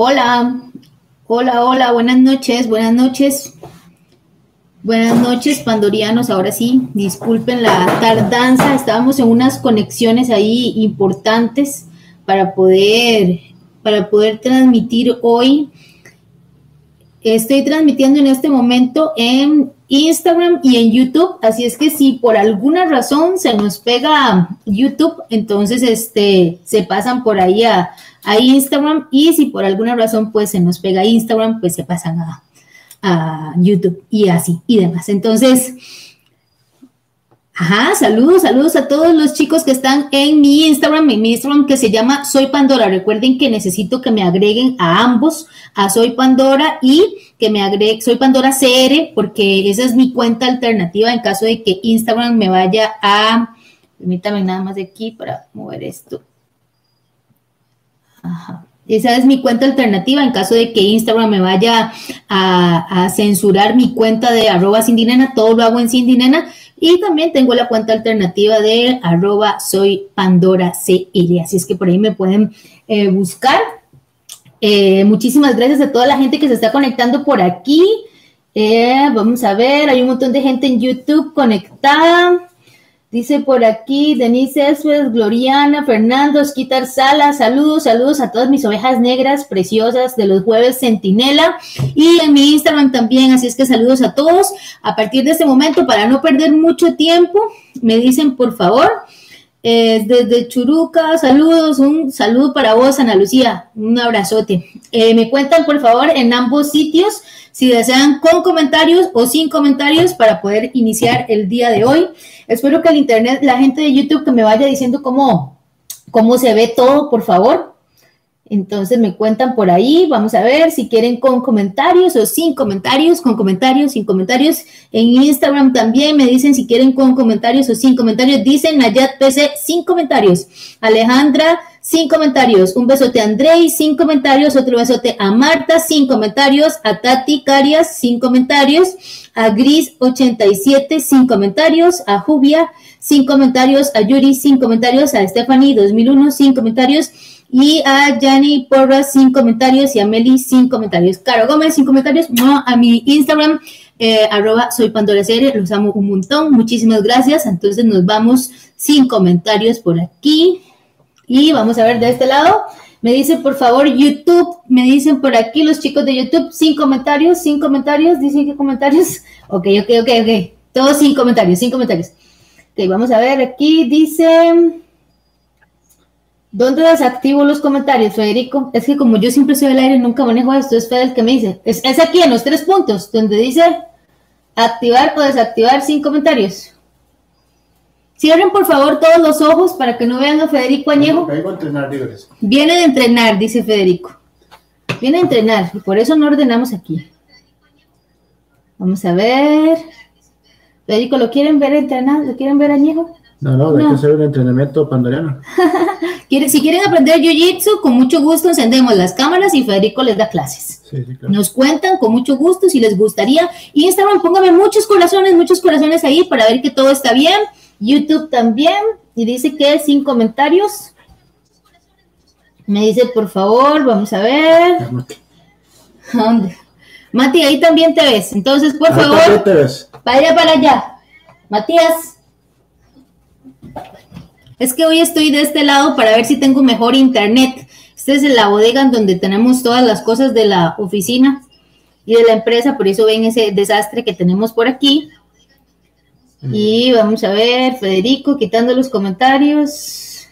Hola, hola, hola, buenas noches, buenas noches. Buenas noches, pandorianos. Ahora sí, disculpen la tardanza. Estábamos en unas conexiones ahí importantes para poder, para poder transmitir hoy. Estoy transmitiendo en este momento en Instagram y en YouTube, así es que si por alguna razón se nos pega YouTube, entonces este se pasan por ahí a, a Instagram y si por alguna razón pues se nos pega Instagram, pues se pasan a, a YouTube y así y demás. Entonces, ajá, saludos, saludos a todos los chicos que están en mi Instagram, en mi Instagram que se llama Soy Pandora. Recuerden que necesito que me agreguen a ambos, a Soy Pandora y que me agreguen, Soy Pandora CR, porque esa es mi cuenta alternativa en caso de que Instagram me vaya a, permítame nada más de aquí para mover esto. Ajá. Esa es mi cuenta alternativa en caso de que Instagram me vaya a, censurar mi cuenta de arroba Cindinena, todo lo hago en Cindinena. Y también tengo la cuenta alternativa de arroba soy Pandora CL. Así es que por ahí me pueden eh, buscar. Eh, muchísimas gracias a toda la gente que se está conectando por aquí. Eh, vamos a ver, hay un montón de gente en YouTube conectada. Dice por aquí Denise Esves, Gloriana, Fernando, Esquitar Sala, saludos, saludos a todas mis ovejas negras preciosas de los jueves Centinela y en mi Instagram también, así es que saludos a todos. A partir de este momento, para no perder mucho tiempo, me dicen por favor, eh, desde Churuca, saludos, un saludo para vos, Ana Lucía, un abrazote. Eh, me cuentan por favor en ambos sitios si desean con comentarios o sin comentarios para poder iniciar el día de hoy. Espero que el internet, la gente de YouTube que me vaya diciendo cómo, cómo se ve todo, por favor. Entonces me cuentan por ahí, vamos a ver si quieren con comentarios o sin comentarios, con comentarios, sin comentarios. En Instagram también me dicen si quieren con comentarios o sin comentarios. Dicen Nayat PC sin comentarios. Alejandra sin comentarios. Un besote a Andrei sin comentarios. Otro besote a Marta sin comentarios. A Tati Carias sin comentarios. A Gris 87 sin comentarios. A Jubia sin comentarios. A Yuri sin comentarios. A Stephanie 2001 sin comentarios y a Yanni Porras sin comentarios y a Meli sin comentarios. Caro Gómez sin comentarios. No, a mi Instagram, eh, arroba soy Pandora Serie, los amo un montón. Muchísimas gracias. Entonces nos vamos sin comentarios por aquí. Y vamos a ver de este lado. Me dice, por favor, YouTube. Me dicen por aquí los chicos de YouTube, sin comentarios, sin comentarios. Dicen que comentarios. Ok, ok, ok, ok. Todos sin comentarios, sin comentarios. Ok, vamos a ver aquí. Dice. ¿Dónde desactivo los comentarios, Federico? Es que como yo siempre soy al aire y nunca manejo esto, es Fede el que me dice. Es, aquí en los tres puntos, donde dice activar o desactivar sin comentarios. Cierren por favor todos los ojos para que no vean a Federico Añejo. Viene de entrenar, dice Federico. Viene a entrenar y por eso no ordenamos aquí. Vamos a ver. Federico, ¿lo quieren ver entrenar? ¿Lo quieren ver Añejo? No, no, hay que hacer un entrenamiento pandoriano. si quieren aprender Jiu-Jitsu, con mucho gusto encendemos las cámaras y Federico les da clases. Nos cuentan con mucho gusto si les gustaría. Instagram, póngame muchos corazones, muchos corazones ahí para ver que todo está bien. YouTube también. Y dice que sin comentarios. Me dice, por favor, vamos a ver. ¿Dónde? Mati, ahí también te ves. Entonces, por favor, vaya para allá. Matías. Es que hoy estoy de este lado para ver si tengo mejor internet. Esta es la bodega en donde tenemos todas las cosas de la oficina y de la empresa, por eso ven ese desastre que tenemos por aquí. Y vamos a ver, Federico, quitando los comentarios.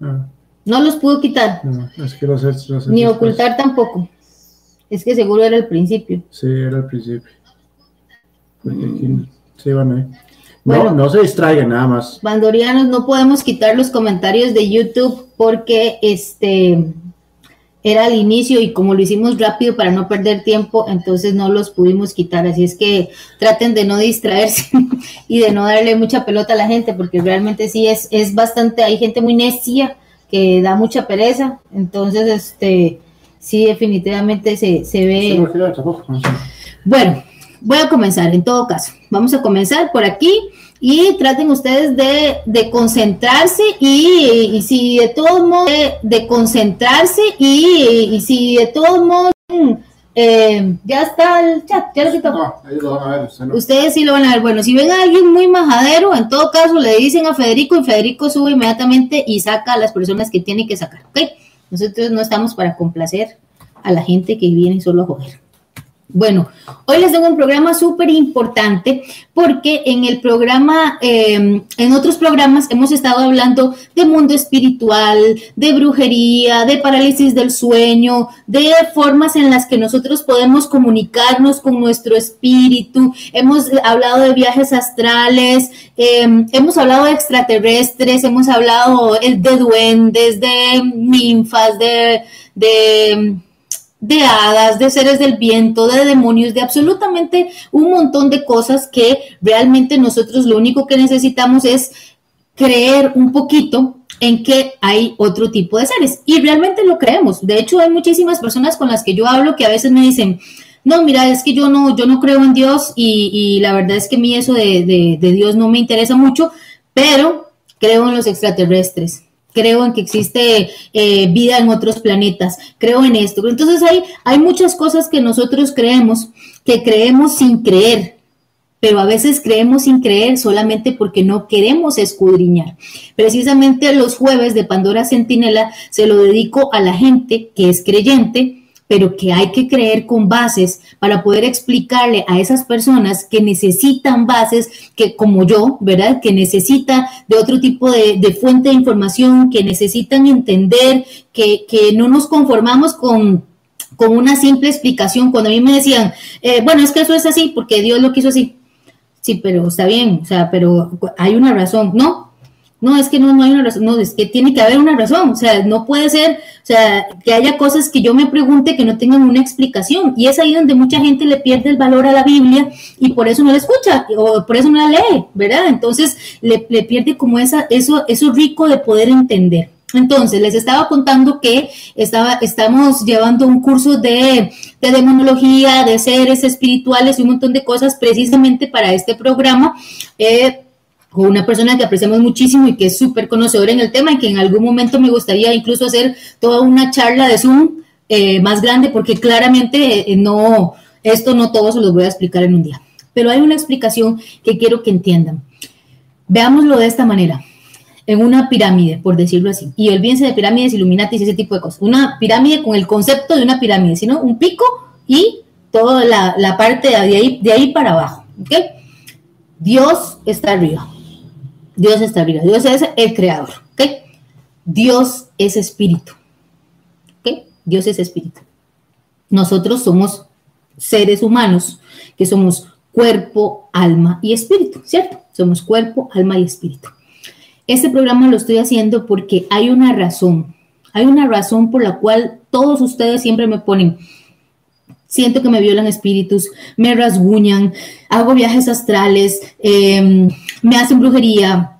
Ah. No los pudo quitar. Ni ocultar tampoco. Es que seguro era el principio. Sí, era el principio. Porque aquí sí van ahí. No, no se distraigan nada más. Bandorianos, no podemos quitar los comentarios de YouTube porque este era al inicio y como lo hicimos rápido para no perder tiempo, entonces no los pudimos quitar. Así es que traten de no distraerse y de no darle mucha pelota a la gente, porque realmente sí es, es bastante, hay gente muy necia que da mucha pereza. Entonces, este sí, definitivamente se, se ve. Bueno, voy a comenzar en todo caso. Vamos a comenzar por aquí. y traten ustedes de, concentrarse y, si de todos modos de, concentrarse y, si de todos modos eh, ya está el chat, ya lo quitó. Ustedes sí lo van a ver. Bueno, si ven a alguien muy majadero, en todo caso le dicen a Federico y Federico sube inmediatamente y saca a las personas que tiene que sacar, ¿ok? Nosotros no estamos para complacer a la gente que viene solo a joder. Bueno, hoy les tengo un programa súper importante porque en el programa, em, en otros programas hemos estado hablando de mundo espiritual, de brujería, de parálisis del sueño, de formas en las que nosotros podemos comunicarnos con nuestro espíritu. Hemos hablado de viajes astrales, em, hemos hablado de extraterrestres, hemos hablado de duendes, de ninfas, de... de de hadas, de seres del viento, de demonios, de absolutamente un montón de cosas que realmente nosotros lo único que necesitamos es creer un poquito en que hay otro tipo de seres. Y realmente lo creemos. De hecho, hay muchísimas personas con las que yo hablo que a veces me dicen, no, mira, es que yo no, yo no creo en Dios y, la verdad es que a mí eso de Dios no me interesa mucho, pero creo en los extraterrestres creo en que existe eh, vida en otros planetas, creo en esto. Entonces hay, hay muchas cosas que nosotros creemos, que creemos sin creer, pero a veces creemos sin creer solamente porque no queremos escudriñar. Precisamente los jueves de Pandora Centinela se lo dedico a la gente que es creyente, pero que hay que creer con bases para poder explicarle a esas personas que necesitan bases, que como yo, ¿verdad? Que necesita de otro tipo de, fuente de información, que necesitan entender, que, no nos conformamos con, con una simple explicación. Cuando a mí me decían, eh, bueno, es que eso es así porque Dios lo quiso así. Sí, pero está bien, o sea, pero hay una razón. No, no, es que no, no hay una razón, no, es que tiene que haber una razón, o sea, no puede ser, o sea, que haya cosas que yo me pregunte que no tengan una explicación, y es ahí donde mucha gente le pierde el valor a la Biblia y por eso no la escucha, o por eso no la lee, ¿verdad? Entonces, le, pierde como esa, eso, eso rico de poder entender. Entonces, les estaba contando que estaba, estamos llevando un curso de, de, demonología, de seres espirituales y un montón de cosas precisamente para este programa. Eh, con una persona que apreciamos muchísimo y que es súper conocedora en el tema y que en algún momento me gustaría incluso hacer toda una charla de Zoom eh, más grande porque claramente eh, no, esto no todo se los voy a explicar en un día. Pero hay una explicación que quiero que entiendan. Veámoslo de esta manera. En una pirámide, por decirlo así. Y olvídense de pirámides, Illuminatis, ese tipo de cosas. Una pirámide con el concepto de una pirámide, sino un pico y toda la, parte de ahí, de ahí para abajo. Dios está arriba. Dios está arriba. Dios es el creador. ¿ok? Dios es espíritu. ¿ok? Dios es espíritu. Nosotros somos seres humanos que somos cuerpo, alma y espíritu, ¿cierto? Somos cuerpo, alma y espíritu. Este programa lo estoy haciendo porque hay una razón. Hay una razón por la cual todos ustedes siempre me ponen, siento que me violan espíritus, me rasguñan, hago viajes astrales, eh, me hacen brujería,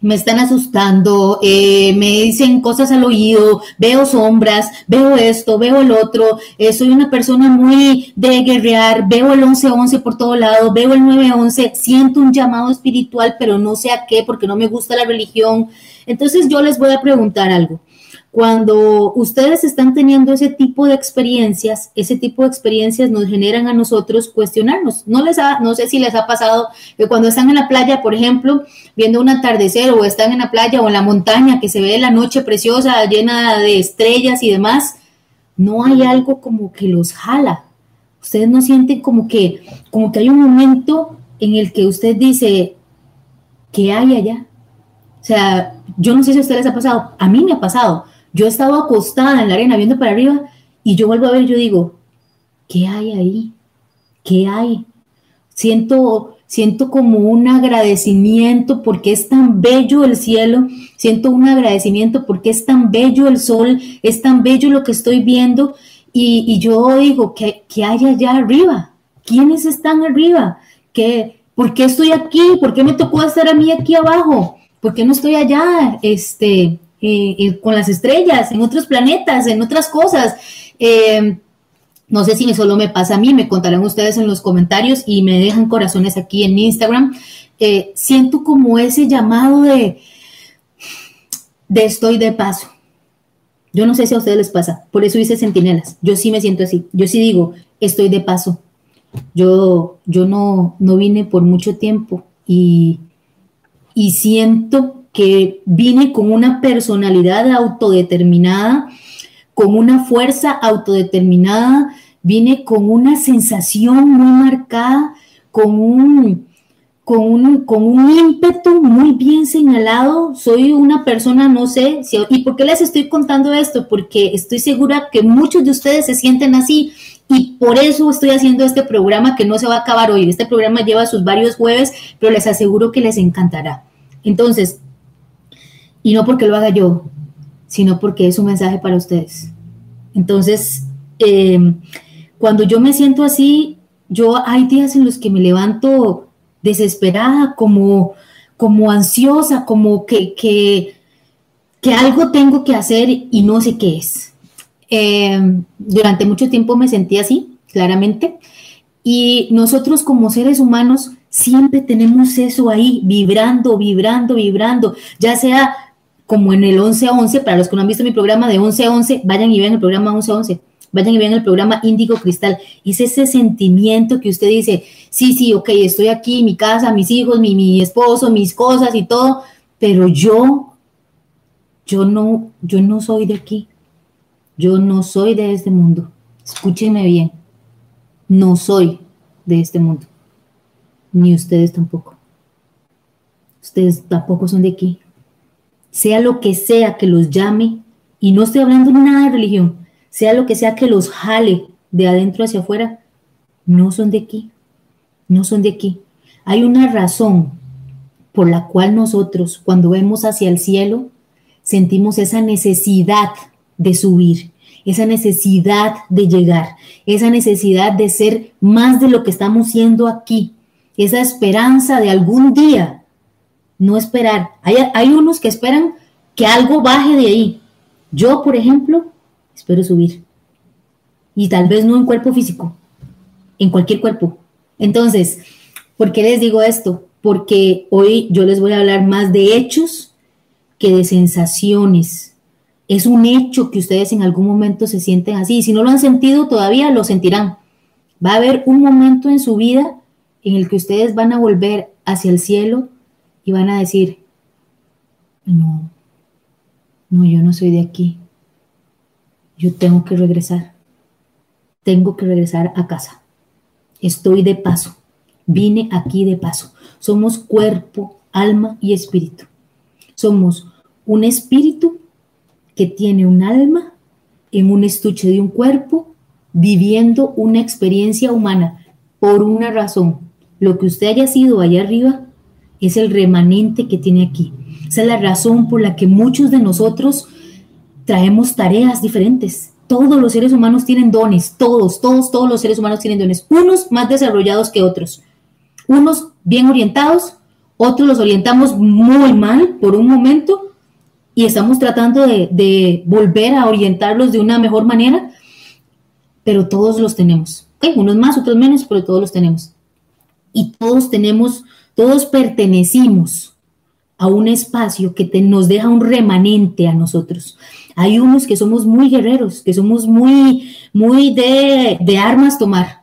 me están asustando, eh, me dicen cosas al oído, veo sombras, veo esto, veo el otro, eh, soy una persona muy de guerrear, veo el 1111 por todo lado, veo el 911, siento un llamado espiritual, pero no sé a qué porque no me gusta la religión. Entonces yo les voy a preguntar algo cuando ustedes están teniendo ese tipo de experiencias, ese tipo de experiencias nos generan a nosotros cuestionarnos. No les ha, no sé si les ha pasado que cuando están en la playa, por ejemplo, viendo un atardecer o están en la playa o en la montaña que se ve la noche preciosa llena de estrellas y demás, no hay algo como que los jala. Ustedes no sienten como que como que hay un momento en el que usted dice, ¿qué hay allá? O sea, yo no sé si a ustedes les ha pasado, a mí me ha pasado yo estaba acostada en la arena viendo para arriba y yo vuelvo a ver, yo digo, ¿qué hay ahí? ¿Qué hay? Siento, siento como un agradecimiento porque es tan bello el cielo, siento un agradecimiento porque es tan bello el sol, es tan bello lo que estoy viendo y, yo digo, ¿qué, ¿qué, hay allá arriba? ¿Quiénes están arriba? ¿Qué, ¿Por qué estoy aquí? ¿Por qué me tocó estar a mí aquí abajo? ¿Por qué no estoy allá? Este, eh, eh, con las estrellas, en otros planetas, en otras cosas. Eh, no sé si solo me pasa a mí, me contarán ustedes en los comentarios y me dejan corazones aquí en Instagram. siento como ese llamado de, de estoy de paso. Yo no sé si a ustedes les pasa, por eso hice centinelas. Yo sí me siento así. Yo sí digo, estoy de paso. Yo, yo no, no vine por mucho tiempo y, y siento que vine con una personalidad autodeterminada, con una fuerza autodeterminada, vine con una sensación muy marcada, con un, con un, con un ímpetu muy bien señalado. Soy una persona, no sé, si, ¿y por qué les estoy contando esto? Porque estoy segura que muchos de ustedes se sienten así y por eso estoy haciendo este programa que no se va a acabar hoy. Este programa lleva sus varios jueves, pero les aseguro que les encantará. Entonces, y no porque lo haga yo, sino porque es un mensaje para ustedes. Entonces, em, cuando yo me siento así, yo hay días en los que me levanto desesperada, como, como ansiosa, como que, que, algo tengo que hacer y no sé qué es. Em, durante mucho tiempo me sentí así, claramente. Y nosotros como seres humanos siempre tenemos eso ahí, vibrando, vibrando, vibrando, ya sea como en el 11 a 11, para los que no han visto mi programa de 11 a 11, vayan y vean el programa 11 a 11, vayan y vean el programa Índigo Cristal. Es ese sentimiento que usted dice, sí, sí, ok, estoy aquí, mi casa, mis hijos, mi, mi esposo, mis cosas y todo, pero yo, yo no, yo no soy de aquí. Yo no soy de este mundo. Escúchenme bien. No soy de este mundo. Ni ustedes tampoco. Ustedes tampoco son de aquí. Sea lo que sea que los llame, y no estoy hablando nada de religión, sea lo que sea que los jale de adentro hacia afuera, no son de aquí. No son de aquí. Hay una razón por la cual nosotros, cuando vemos hacia el cielo, sentimos esa necesidad de subir, esa necesidad de llegar, esa necesidad de ser más de lo que estamos siendo aquí, esa esperanza de algún día, no esperar. Hay, hay unos que esperan que algo baje de ahí. Yo, por ejemplo, espero subir. Y tal vez no en cuerpo físico, en cualquier cuerpo. Entonces, ¿por qué les digo esto? Porque hoy yo les voy a hablar más de hechos que de sensaciones es un hecho que ustedes en algún momento se sienten así. Y si no lo han sentido todavía, lo sentirán. Va a haber un momento en su vida en el que ustedes van a volver hacia el cielo van a decir, no, no, yo no soy de aquí. Yo tengo que regresar. Tengo que regresar a casa. Estoy de paso. Vine aquí de paso. Somos cuerpo, alma y espíritu. Somos un espíritu que tiene un alma en un estuche de un cuerpo, viviendo una experiencia humana por una razón. Lo que usted haya sido allá arriba es el remanente que tiene aquí. Esa es la razón por la que muchos de nosotros traemos tareas diferentes. Todos los seres humanos tienen dones, todos, todos, todos los seres humanos tienen dones, unos más desarrollados que otros, unos bien orientados, otros los orientamos muy mal por un momento y estamos tratando de, volver a orientarlos de una mejor manera, pero todos los tenemos. Unos más, otros menos, pero todos los tenemos. Y todos tenemos, todos pertenecimos a un espacio que nos deja un remanente a nosotros. Hay unos que somos muy guerreros, que somos muy, muy de, de armas tomar.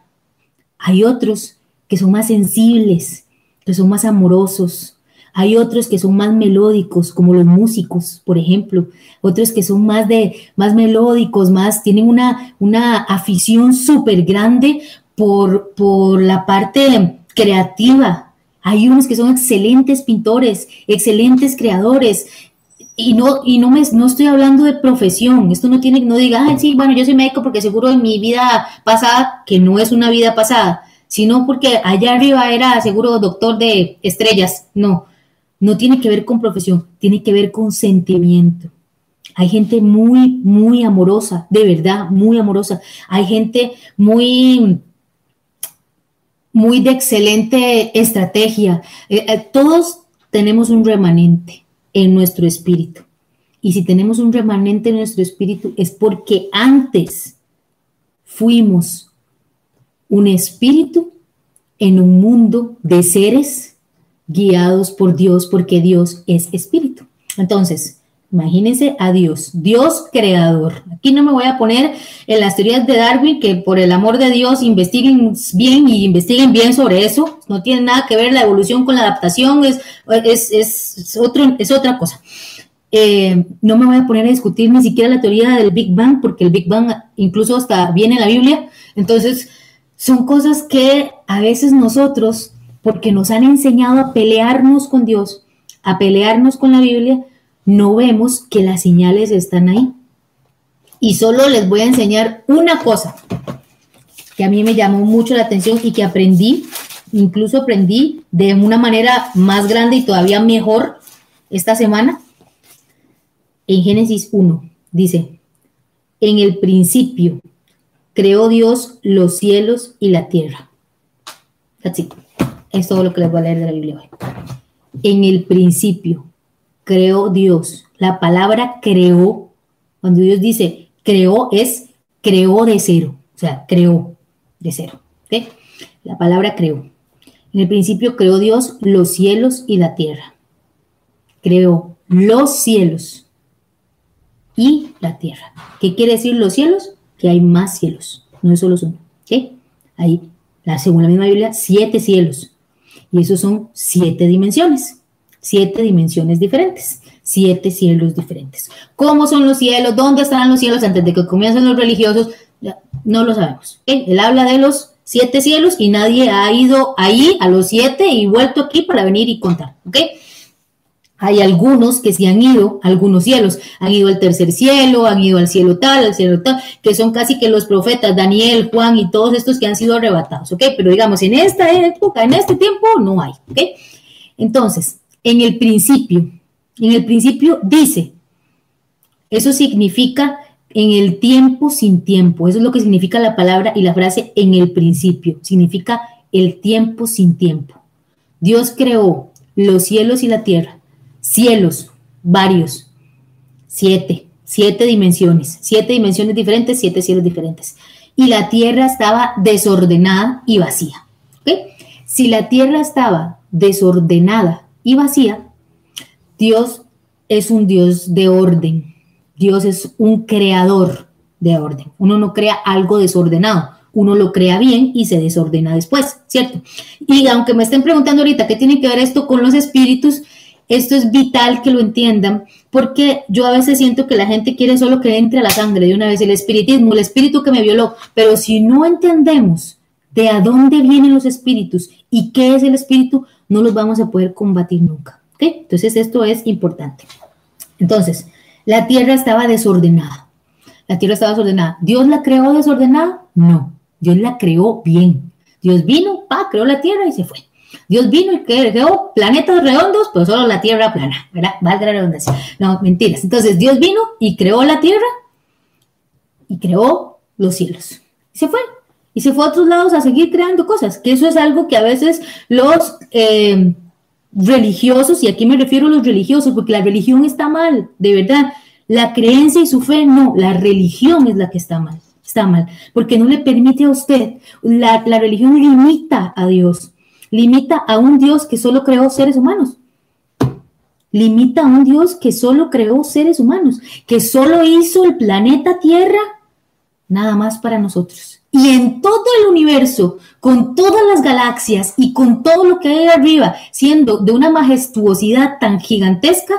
Hay otros que son más sensibles, que son más amorosos, hay otros que son más melódicos, como los músicos, por ejemplo. Otros que son más de más melódicos, más tienen una, una afición súper grande por, por la parte creativa. Hay unos que son excelentes pintores, excelentes creadores, y no, y no me no estoy hablando de profesión. Esto no tiene, no diga, Ay, sí, bueno, yo soy médico porque seguro en mi vida pasada, que no es una vida pasada, sino porque allá arriba era seguro doctor de estrellas. No, no tiene que ver con profesión, tiene que ver con sentimiento. Hay gente muy, muy amorosa, de verdad, muy amorosa. Hay gente muy, muy de excelente estrategia. Eh, eh, todos tenemos un remanente en nuestro espíritu. Y si tenemos un remanente en nuestro espíritu es porque antes fuimos un espíritu en un mundo de seres guiados por Dios porque Dios es espíritu. Entonces, imagínense a Dios, Dios creador. Aquí no me voy a poner en las teorías de Darwin que por el amor de Dios investiguen bien y investiguen bien sobre eso. No tiene nada que ver la evolución con la adaptación, es, es, otro, es otra cosa. Eh, no me voy a poner a discutir ni siquiera la teoría del Big Bang, porque el Big Bang incluso hasta viene en la Biblia. Entonces, son cosas que a veces nosotros, porque nos han enseñado a pelearnos con Dios, a pelearnos con la Biblia, no vemos que las señales están ahí. Y solo les voy a enseñar una cosa que a mí me llamó mucho la atención y que aprendí, incluso aprendí de una manera más grande y todavía mejor esta semana. En Génesis 1 dice, en el principio creó Dios los cielos y la tierra. Así, Es todo lo que les voy a leer de la Biblia hoy. En el principio creó Dios. La palabra creó, cuando Dios dice creó, es creó de cero. O sea, creó de cero. La palabra creó. En el principio creó Dios los cielos y la tierra. Creó los cielos y la tierra. ¿Qué quiere decir los cielos? que hay más cielos, no es solo uno. Hay, según la misma Biblia, siete cielos. Y esos son siete dimensiones, siete dimensiones diferentes, siete cielos diferentes. ¿Cómo son los cielos? ¿Dónde estarán los cielos antes de que comiencen los religiosos? no lo sabemos. Él habla de los siete cielos y nadie ha ido ahí a los siete y vuelto aquí para venir y contar. ¿Ok? Hay algunos que sí han ido, algunos cielos, han ido al tercer cielo, han ido al cielo tal, al cielo tal, que son casi que los profetas, Daniel, Juan y todos estos que han sido arrebatados, ¿ok? Pero digamos, en esta época, en este tiempo, no hay, ¿ok? Entonces, en el principio, en el principio dice, eso significa en el tiempo sin tiempo, eso es lo que significa la palabra y la frase en el principio, significa el tiempo sin tiempo. Dios creó los cielos y la tierra. Cielos, varios, siete, siete dimensiones, siete dimensiones diferentes, siete cielos diferentes. Y la tierra estaba desordenada y vacía. Si la tierra estaba desordenada y vacía, Dios es un Dios de orden. Dios es un creador de orden. Uno no crea algo desordenado, uno lo crea bien y se desordena después, ¿cierto? Y aunque me estén preguntando ahorita qué tiene que ver esto con los espíritus, esto es vital que lo entiendan porque yo a veces siento que la gente quiere solo que entre a la sangre de una vez el espiritismo, el espíritu que me violó, pero si no entendemos de a dónde vienen los espíritus y qué es el espíritu, no los vamos a poder combatir nunca. Entonces esto es importante. Entonces, la tierra estaba desordenada. La tierra estaba desordenada. ¿Dios la creó desordenada? No, Dios la creó bien. Dios vino, pa, creó la tierra y se fue. Dios vino y creó planetas redondos, pero solo la Tierra plana, ¿verdad? Valga la redundancia. No, mentiras. Entonces Dios vino y creó la Tierra y creó los cielos. Se fue. Y se fue a otros lados a seguir creando cosas, que eso es algo que a veces los eh, religiosos, y aquí me refiero a los religiosos, porque la religión está mal, de verdad. La creencia y su fe, no, la religión es la que está mal. Está mal, porque no le permite a usted, la, la religión limita a Dios limita a un Dios que solo creó seres humanos. Limita a un Dios que solo creó seres humanos, que solo hizo el planeta Tierra nada más para nosotros. Y en todo el universo, con todas las galaxias y con todo lo que hay arriba, siendo de una majestuosidad tan gigantesca,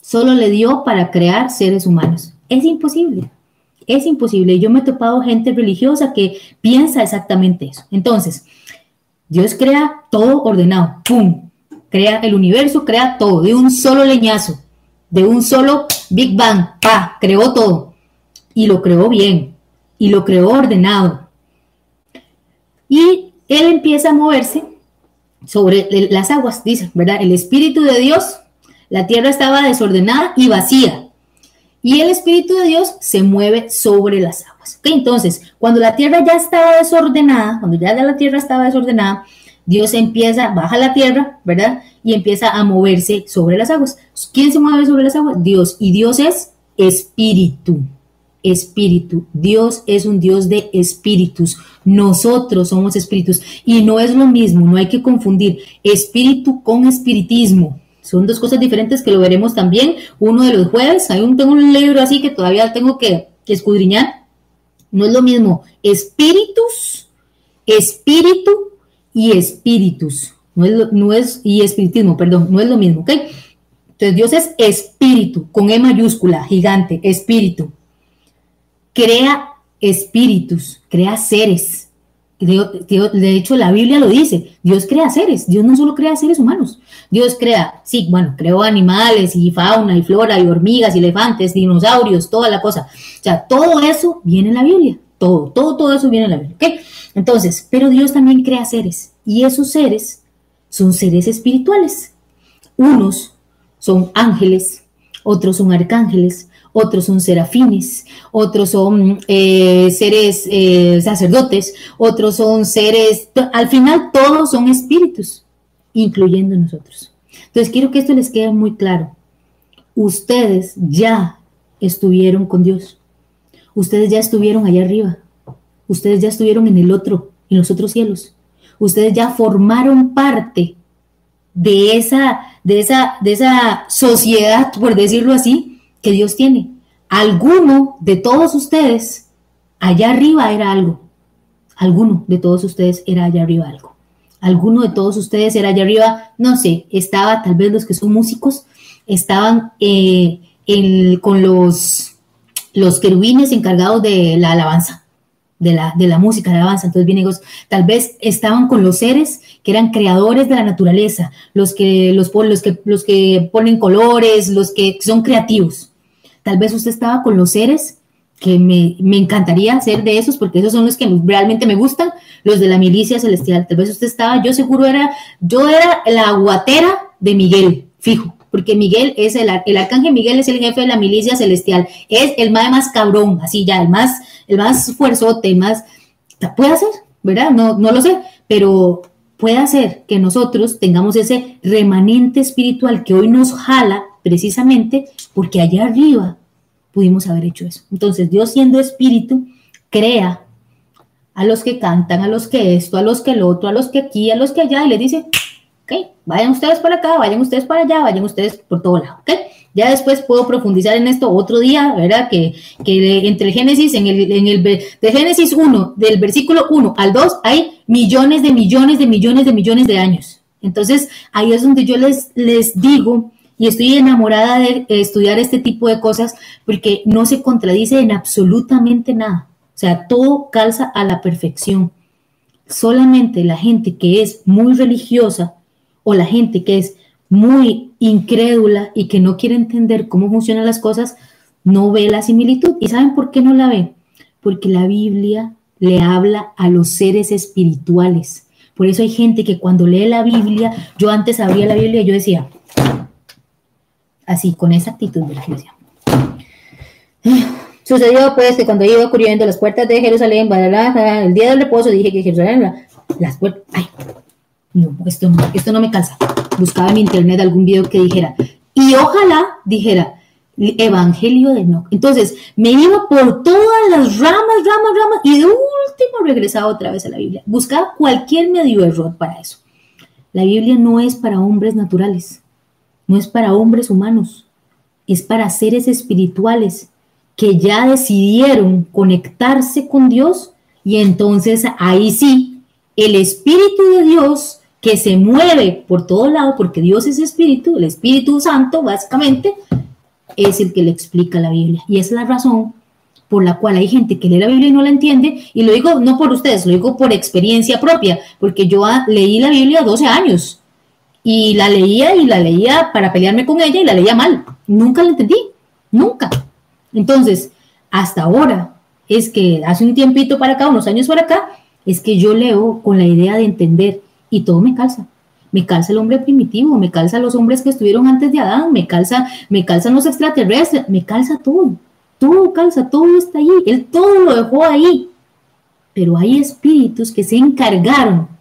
solo le dio para crear seres humanos. Es imposible. Es imposible. Yo me he topado gente religiosa que piensa exactamente eso. Entonces, Dios crea todo ordenado, ¡pum! Crea el universo, crea todo, de un solo leñazo, de un solo Big Bang, ¡pa! Creó todo. Y lo creó bien, y lo creó ordenado. Y él empieza a moverse sobre las aguas, dice, ¿verdad? El Espíritu de Dios, la tierra estaba desordenada y vacía. Y el Espíritu de Dios se mueve sobre las aguas. Entonces, cuando la tierra ya estaba desordenada, cuando ya la tierra estaba desordenada, Dios empieza, baja la tierra, ¿verdad? Y empieza a moverse sobre las aguas. ¿Quién se mueve sobre las aguas? Dios. Y Dios es espíritu. Espíritu. Dios es un Dios de espíritus. Nosotros somos espíritus. Y no es lo mismo, no hay que confundir espíritu con espiritismo. Son dos cosas diferentes que lo veremos también uno de los jueves. Hay un, tengo un libro así que todavía tengo que, escudriñar. No es lo mismo espíritus, espíritu y espíritus. No es, no es, y espiritismo, perdón, no es lo mismo, ¿ok? Entonces Dios es espíritu, con E mayúscula, gigante, espíritu. Crea espíritus, crea seres. De, hecho, la Biblia lo dice, Dios crea seres, Dios no solo crea seres humanos, Dios crea, sí, bueno, creó animales y fauna y flora y hormigas y elefantes, dinosaurios, toda la cosa. O sea, todo eso viene en la Biblia, todo, todo, todo eso viene en la Biblia, ¿ok? Entonces, pero Dios también crea seres y esos seres son seres espirituales. Unos son ángeles, otros son arcángeles, otros son serafines, otros son eh, seres eh, sacerdotes, otros son seres, al final todos son espíritus, incluyendo nosotros. Entonces quiero que esto les quede muy claro. Ustedes ya estuvieron con Dios. Ustedes ya estuvieron allá arriba. Ustedes ya estuvieron en el otro, en los otros cielos ustedes ya formaron parte de esa, de esa, de esa sociedad, por decirlo así, que Dios tiene. Alguno de todos ustedes allá arriba era algo. Alguno de todos ustedes era allá arriba algo. Alguno de todos ustedes era allá arriba, no sé, estaba, tal vez los que son músicos, estaban eh, con los, los querubines encargados de la alabanza de la, de la música, de la alabanza. Entonces viene tal vez estaban con los seres que eran creadores de la naturaleza, los que, los, los que, los que ponen colores, los que son creativos. Tal vez usted estaba con los seres que me, me, encantaría ser de esos, porque esos son los que realmente me gustan, los de la milicia celestial. Tal vez usted estaba, yo seguro era, yo era la guatera de Miguel, fijo porque Miguel es el, el arcángel Miguel es el jefe de la milicia celestial, es el más, más cabrón, así ya, el más, el más fuerzote, más, puede ser, ¿verdad? No, no lo sé, pero puede hacer que nosotros tengamos ese remanente espiritual que hoy nos jala precisamente porque allá arriba pudimos haber hecho eso. Entonces Dios siendo espíritu, crea a los que cantan, a los que esto, a los que el otro, a los que aquí, a los que allá, y le dice, ok, vayan ustedes por acá, vayan ustedes para allá, vayan ustedes por todo lado, ¿ok? Ya después puedo profundizar en esto otro día, ¿verdad? Que, que entre Génesis, en el, en el de Génesis 1, del versículo 1 al 2, hay millones de millones de millones de millones de años. Entonces, ahí es donde yo les, les digo, y estoy enamorada de estudiar este tipo de cosas, porque no se contradice en absolutamente nada. O sea, todo calza a la perfección. Solamente la gente que es muy religiosa o la gente que es muy incrédula y que no quiere entender cómo funcionan las cosas, no ve la similitud. ¿Y saben por qué no la ve? Porque la Biblia le habla a los seres espirituales. Por eso hay gente que cuando lee la Biblia, yo antes abría la Biblia y yo decía, así, con esa actitud, de la decía. Sucedió pues que cuando iba ocurriendo las puertas de Jerusalén, el día del reposo, dije que Jerusalén, las puertas, ay, no, esto, esto no me calza. Buscaba en internet algún video que dijera, y ojalá dijera, Evangelio de no. Entonces, me iba por todas las ramas, ramas, ramas, y de último regresaba otra vez a la Biblia. Buscaba cualquier medio error para eso. La Biblia no es para hombres naturales, no es para hombres humanos, es para seres espirituales que ya decidieron conectarse con Dios y entonces ahí sí, el Espíritu de Dios que se mueve por todo lado, porque Dios es espíritu, el Espíritu Santo, básicamente, es el que le explica la Biblia. Y es la razón por la cual hay gente que lee la Biblia y no la entiende, y lo digo no por ustedes, lo digo por experiencia propia, porque yo leí la Biblia 12 años, y la leía y la leía para pelearme con ella y la leía mal. Nunca la entendí, nunca. Entonces, hasta ahora, es que hace un tiempito para acá, unos años para acá, es que yo leo con la idea de entender y todo me calza. Me calza el hombre primitivo, me calza los hombres que estuvieron antes de Adán, me calza, me calzan los extraterrestres, me calza todo. Todo calza, todo está ahí. Él todo lo dejó ahí. Pero hay espíritus que se encargaron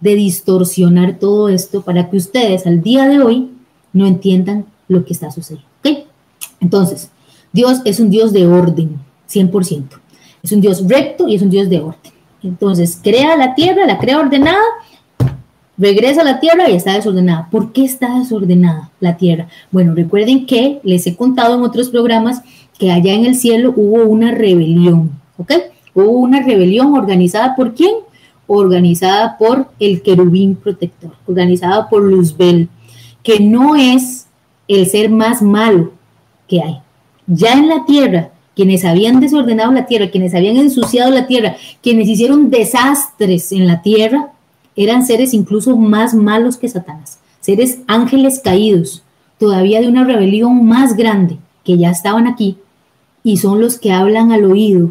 de distorsionar todo esto para que ustedes al día de hoy no entiendan lo que está sucediendo. Entonces, Dios es un Dios de orden. 100%. Es un Dios recto y es un Dios de orden. Entonces, crea la tierra, la crea ordenada, regresa a la tierra y está desordenada. ¿Por qué está desordenada la tierra? Bueno, recuerden que les he contado en otros programas que allá en el cielo hubo una rebelión, ¿ok? Hubo una rebelión organizada por quién? Organizada por el querubín protector, organizada por Luzbel, que no es el ser más malo que hay. Ya en la tierra, quienes habían desordenado la tierra, quienes habían ensuciado la tierra, quienes hicieron desastres en la tierra, eran seres incluso más malos que Satanás, seres ángeles caídos, todavía de una rebelión más grande, que ya estaban aquí, y son los que hablan al oído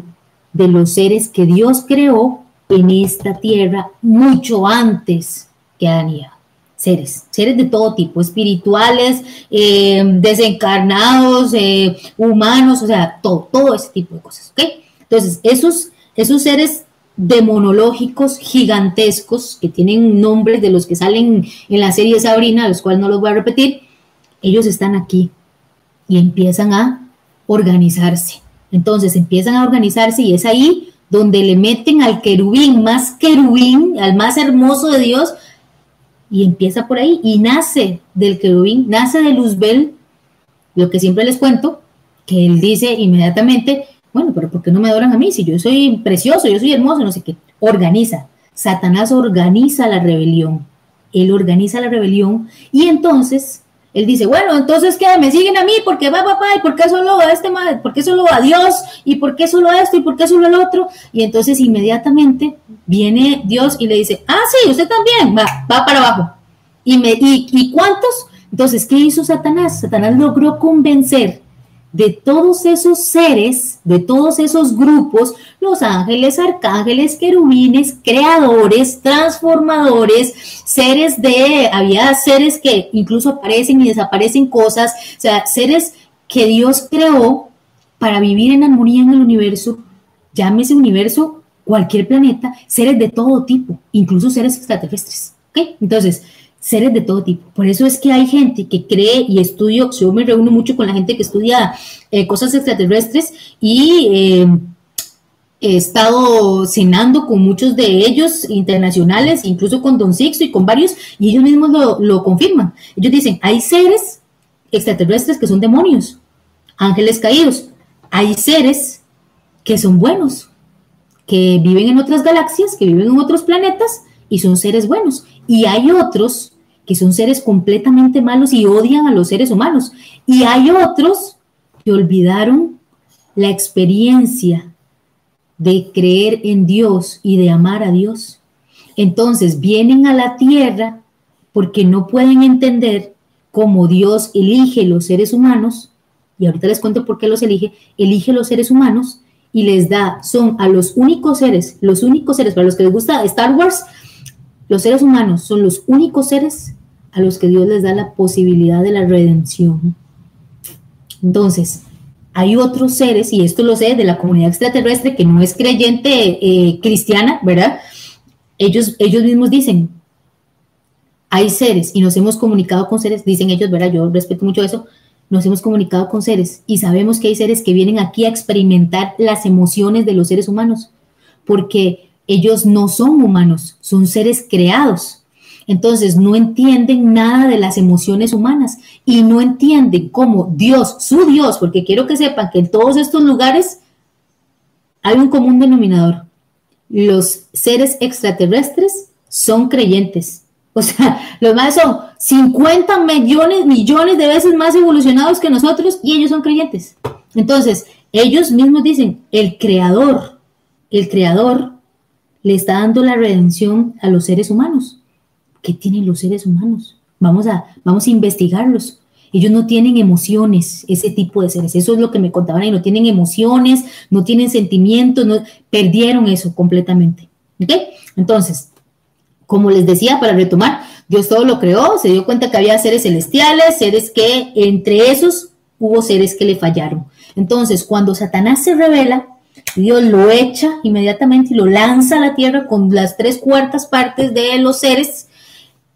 de los seres que Dios creó en esta tierra mucho antes que Adán y Eva. Seres, seres de todo tipo, espirituales, eh, desencarnados, eh, humanos, o sea, todo, todo ese tipo de cosas, ¿ok? Entonces, esos, esos seres demonológicos gigantescos que tienen nombres de los que salen en la serie Sabrina, los cuales no los voy a repetir, ellos están aquí y empiezan a organizarse. Entonces empiezan a organizarse y es ahí donde le meten al querubín, más querubín, al más hermoso de Dios, y empieza por ahí y nace del querubín, nace de Luzbel, lo que siempre les cuento, que él dice inmediatamente, bueno, pero ¿por qué no me adoran a mí? Si yo soy precioso, yo soy hermoso, no sé qué. Organiza. Satanás organiza la rebelión. Él organiza la rebelión y entonces él dice, bueno, entonces ¿qué? Me siguen a mí porque va papá y por qué solo a este madre, por qué solo a Dios y por qué solo esto y por qué solo el otro. Y entonces inmediatamente viene Dios y le dice, ah, sí, usted también, va, va para abajo. ¿Y, me, ¿Y cuántos? Entonces, ¿qué hizo Satanás? Satanás logró convencer de todos esos seres, de todos esos grupos, los ángeles, arcángeles, querubines, creadores, transformadores, seres de, había seres que incluso aparecen y desaparecen cosas, o sea, seres que Dios creó para vivir en armonía en el universo, llámese universo, cualquier planeta, seres de todo tipo, incluso seres extraterrestres. ¿ok? Entonces, seres de todo tipo. Por eso es que hay gente que cree y estudio, yo me reúno mucho con la gente que estudia eh, cosas extraterrestres y eh, he estado cenando con muchos de ellos internacionales, incluso con Don Sixto y con varios, y ellos mismos lo, lo confirman. Ellos dicen, hay seres extraterrestres que son demonios, ángeles caídos. Hay seres que son buenos, que viven en otras galaxias, que viven en otros planetas y son seres buenos. Y hay otros que son seres completamente malos y odian a los seres humanos. Y hay otros que olvidaron la experiencia de creer en Dios y de amar a Dios. Entonces vienen a la tierra porque no pueden entender cómo Dios elige los seres humanos, y ahorita les cuento por qué los elige, elige los seres humanos y les da, son a los únicos seres, los únicos seres, para los que les gusta Star Wars, los seres humanos son los únicos seres a los que Dios les da la posibilidad de la redención. Entonces, hay otros seres, y esto lo sé de la comunidad extraterrestre que no es creyente eh, cristiana, ¿verdad? Ellos, ellos mismos dicen, hay seres y nos hemos comunicado con seres, dicen ellos, ¿verdad? Yo respeto mucho eso, nos hemos comunicado con seres y sabemos que hay seres que vienen aquí a experimentar las emociones de los seres humanos, porque ellos no son humanos, son seres creados. Entonces no entienden nada de las emociones humanas y no entienden cómo Dios, su Dios, porque quiero que sepan que en todos estos lugares hay un común denominador. Los seres extraterrestres son creyentes. O sea, los más son 50 millones, millones de veces más evolucionados que nosotros y ellos son creyentes. Entonces, ellos mismos dicen, el creador, el creador le está dando la redención a los seres humanos. ¿Qué tienen los seres humanos? Vamos a, vamos a investigarlos. Ellos no tienen emociones, ese tipo de seres. Eso es lo que me contaban ahí. No tienen emociones, no tienen sentimientos, no, perdieron eso completamente. Entonces, como les decía, para retomar, Dios todo lo creó, se dio cuenta que había seres celestiales, seres que entre esos hubo seres que le fallaron. Entonces, cuando Satanás se revela, Dios lo echa inmediatamente y lo lanza a la tierra con las tres cuartas partes de los seres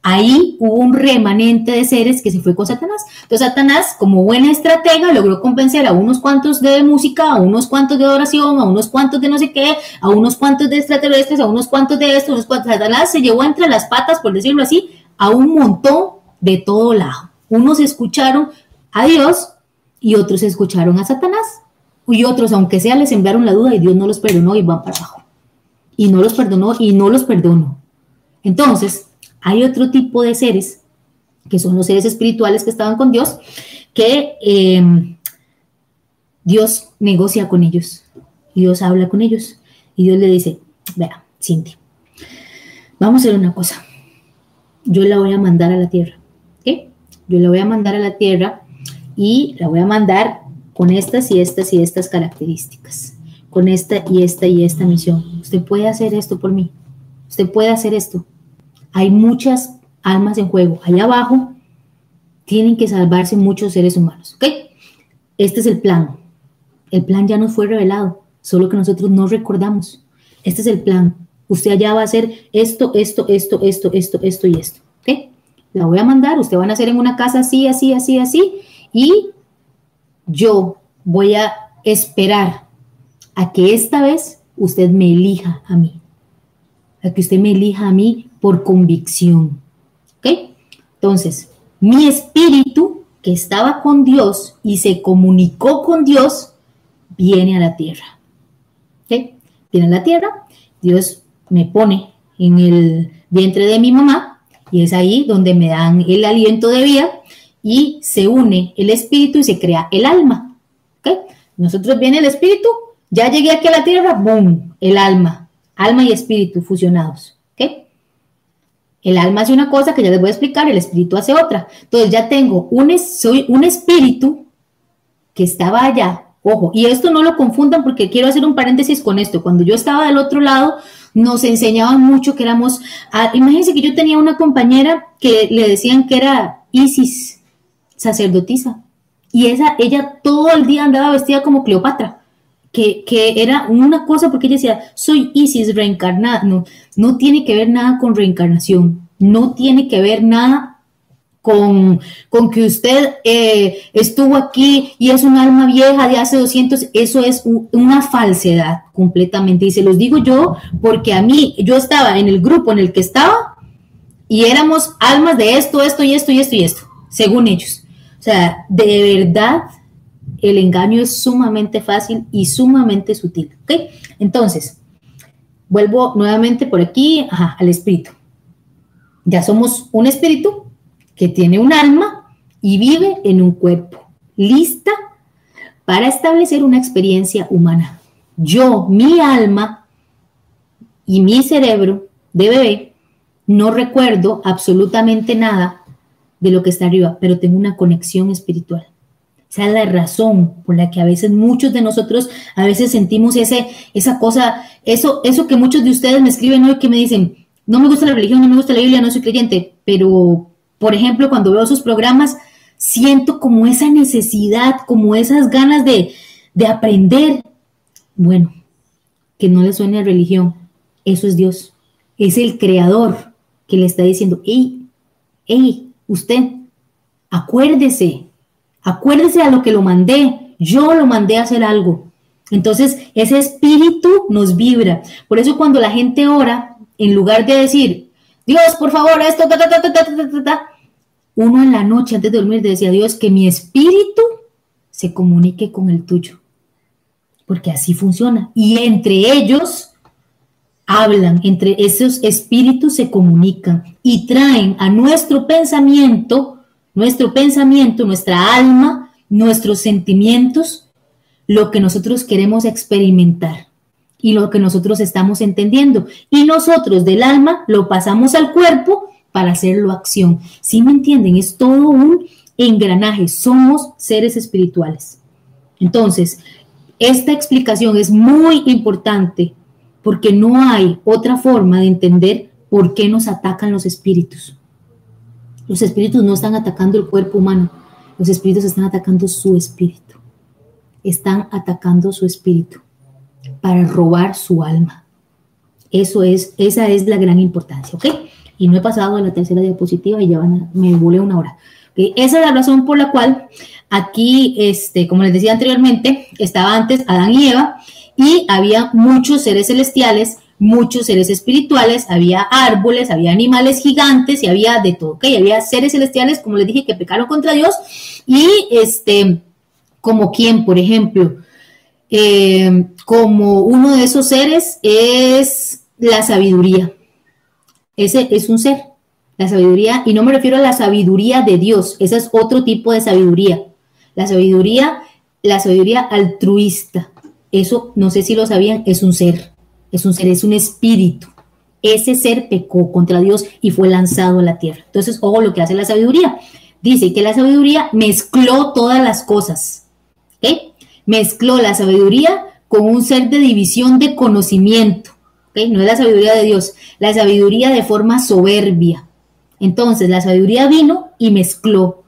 ahí hubo un remanente de seres que se fue con Satanás. Entonces Satanás, como buena estratega, logró convencer a unos cuantos de música, a unos cuantos de oración, a unos cuantos de no sé qué, a unos cuantos de extraterrestres, a unos cuantos de esto, a unos cuantos. Satanás se llevó entre las patas, por decirlo así, a un montón de todo lado. Unos escucharon a Dios y otros escucharon a Satanás. Y otros, aunque sea, les enviaron la duda y Dios no los perdonó y van para abajo. Y no los perdonó y no los perdonó. Entonces, hay otro tipo de seres, que son los seres espirituales que estaban con Dios, que em, Dios negocia con ellos. Dios habla con ellos. Y Dios le dice, vea, Cindy, vamos a hacer una cosa. Yo la voy a mandar a la tierra. ¿Qué? Yo la voy a mandar a la tierra y la voy a mandar con estas y estas y estas características, con esta y esta y esta misión. Usted puede hacer esto por mí. Usted puede hacer esto. Hay muchas almas en juego. Allá abajo tienen que salvarse muchos seres humanos. ¿Ok? Este es el plan. El plan ya nos fue revelado, solo que nosotros no recordamos. Este es el plan. Usted allá va a hacer esto, esto, esto, esto, esto, esto y esto. ¿Ok? La voy a mandar. Usted van a hacer en una casa así, así, así, así. Y yo voy a esperar a que esta vez usted me elija a mí. A que usted me elija a mí por convicción. ¿Ok? Entonces, mi espíritu que estaba con Dios y se comunicó con Dios, viene a la tierra. ¿Ok? Viene a la tierra, Dios me pone en el vientre de mi mamá y es ahí donde me dan el aliento de vida y se une el espíritu y se crea el alma. ¿Ok? Nosotros viene el espíritu, ya llegué aquí a la tierra, ¡boom! El alma, alma y espíritu fusionados. El alma hace una cosa que ya les voy a explicar, el espíritu hace otra. Entonces ya tengo un, soy un espíritu que estaba allá. Ojo, y esto no lo confundan porque quiero hacer un paréntesis con esto. Cuando yo estaba del otro lado, nos enseñaban mucho que éramos, ah, imagínense que yo tenía una compañera que le decían que era Isis, sacerdotisa, y esa, ella todo el día andaba vestida como Cleopatra que, era una cosa porque ella decía, soy Isis reencarnada. No, no tiene que ver nada con reencarnación, no tiene que ver nada con, con que usted eh, estuvo aquí y es un alma vieja de hace 200, eso es una falsedad completamente. Y se los digo yo porque a mí, yo estaba en el grupo en el que estaba y éramos almas de esto, esto y esto y esto y esto, según ellos. O sea, de verdad el engaño es sumamente fácil y sumamente sutil. ¿ok? Entonces, vuelvo nuevamente por aquí al espíritu. Ya somos un espíritu que tiene un alma y vive en un cuerpo, lista para establecer una experiencia humana. Yo, mi alma y mi cerebro de bebé, no recuerdo absolutamente nada de lo que está arriba, pero tengo una conexión espiritual. Esa es la razón por la que a veces muchos de nosotros a veces sentimos ese, esa cosa, eso, eso que muchos de ustedes me escriben hoy que me dicen, no me gusta la religión, no me gusta la Biblia, no soy creyente, pero por ejemplo cuando veo sus programas siento como esa necesidad, como esas ganas de, de aprender. Bueno, que no le suene a religión, eso es Dios, es el creador que le está diciendo, hey, hey, usted, acuérdese, Acuérdese a lo que lo mandé. Yo lo mandé a hacer algo. Entonces, ese espíritu nos vibra. Por eso cuando la gente ora, en lugar de decir, Dios, por favor, esto, uno en la noche antes de dormir decía, Dios, que mi espíritu se comunique con el tuyo. Porque así funciona. Y entre ellos hablan, entre esos espíritus se comunican y traen a nuestro pensamiento nuestro pensamiento, nuestra alma, nuestros sentimientos, lo que nosotros queremos experimentar y lo que nosotros estamos entendiendo. Y nosotros del alma lo pasamos al cuerpo para hacerlo acción. ¿Sí me entienden? Es todo un engranaje. Somos seres espirituales. Entonces, esta explicación es muy importante porque no hay otra forma de entender por qué nos atacan los espíritus. Los espíritus no están atacando el cuerpo humano, los espíritus están atacando su espíritu. Están atacando su espíritu para robar su alma. Eso es, esa es la gran importancia, ¿ok? Y no he pasado a la tercera diapositiva y ya van me volé una hora. Esa es la razón por la cual aquí, este, como les decía anteriormente, estaba antes Adán y Eva y había muchos seres celestiales, muchos seres espirituales, había árboles, había animales gigantes y había de todo, ¿ok? Había seres celestiales, como les dije, que pecaron contra Dios y este, como quien, por ejemplo, eh, como uno de esos seres es la sabiduría. Ese es un ser, la sabiduría, y no me refiero a la sabiduría de Dios, ese es otro tipo de sabiduría. La sabiduría, la sabiduría altruista. Eso, no sé si lo sabían, es un ser, es un ser, es un espíritu. Ese ser pecó contra Dios y fue lanzado a la tierra. Entonces, ojo lo que hace la sabiduría. Dice que la sabiduría mezcló todas las cosas. ¿okay? Mezcló la sabiduría con un ser de división de conocimiento. No es la sabiduría de Dios, la sabiduría de forma soberbia. Entonces, la sabiduría vino y mezcló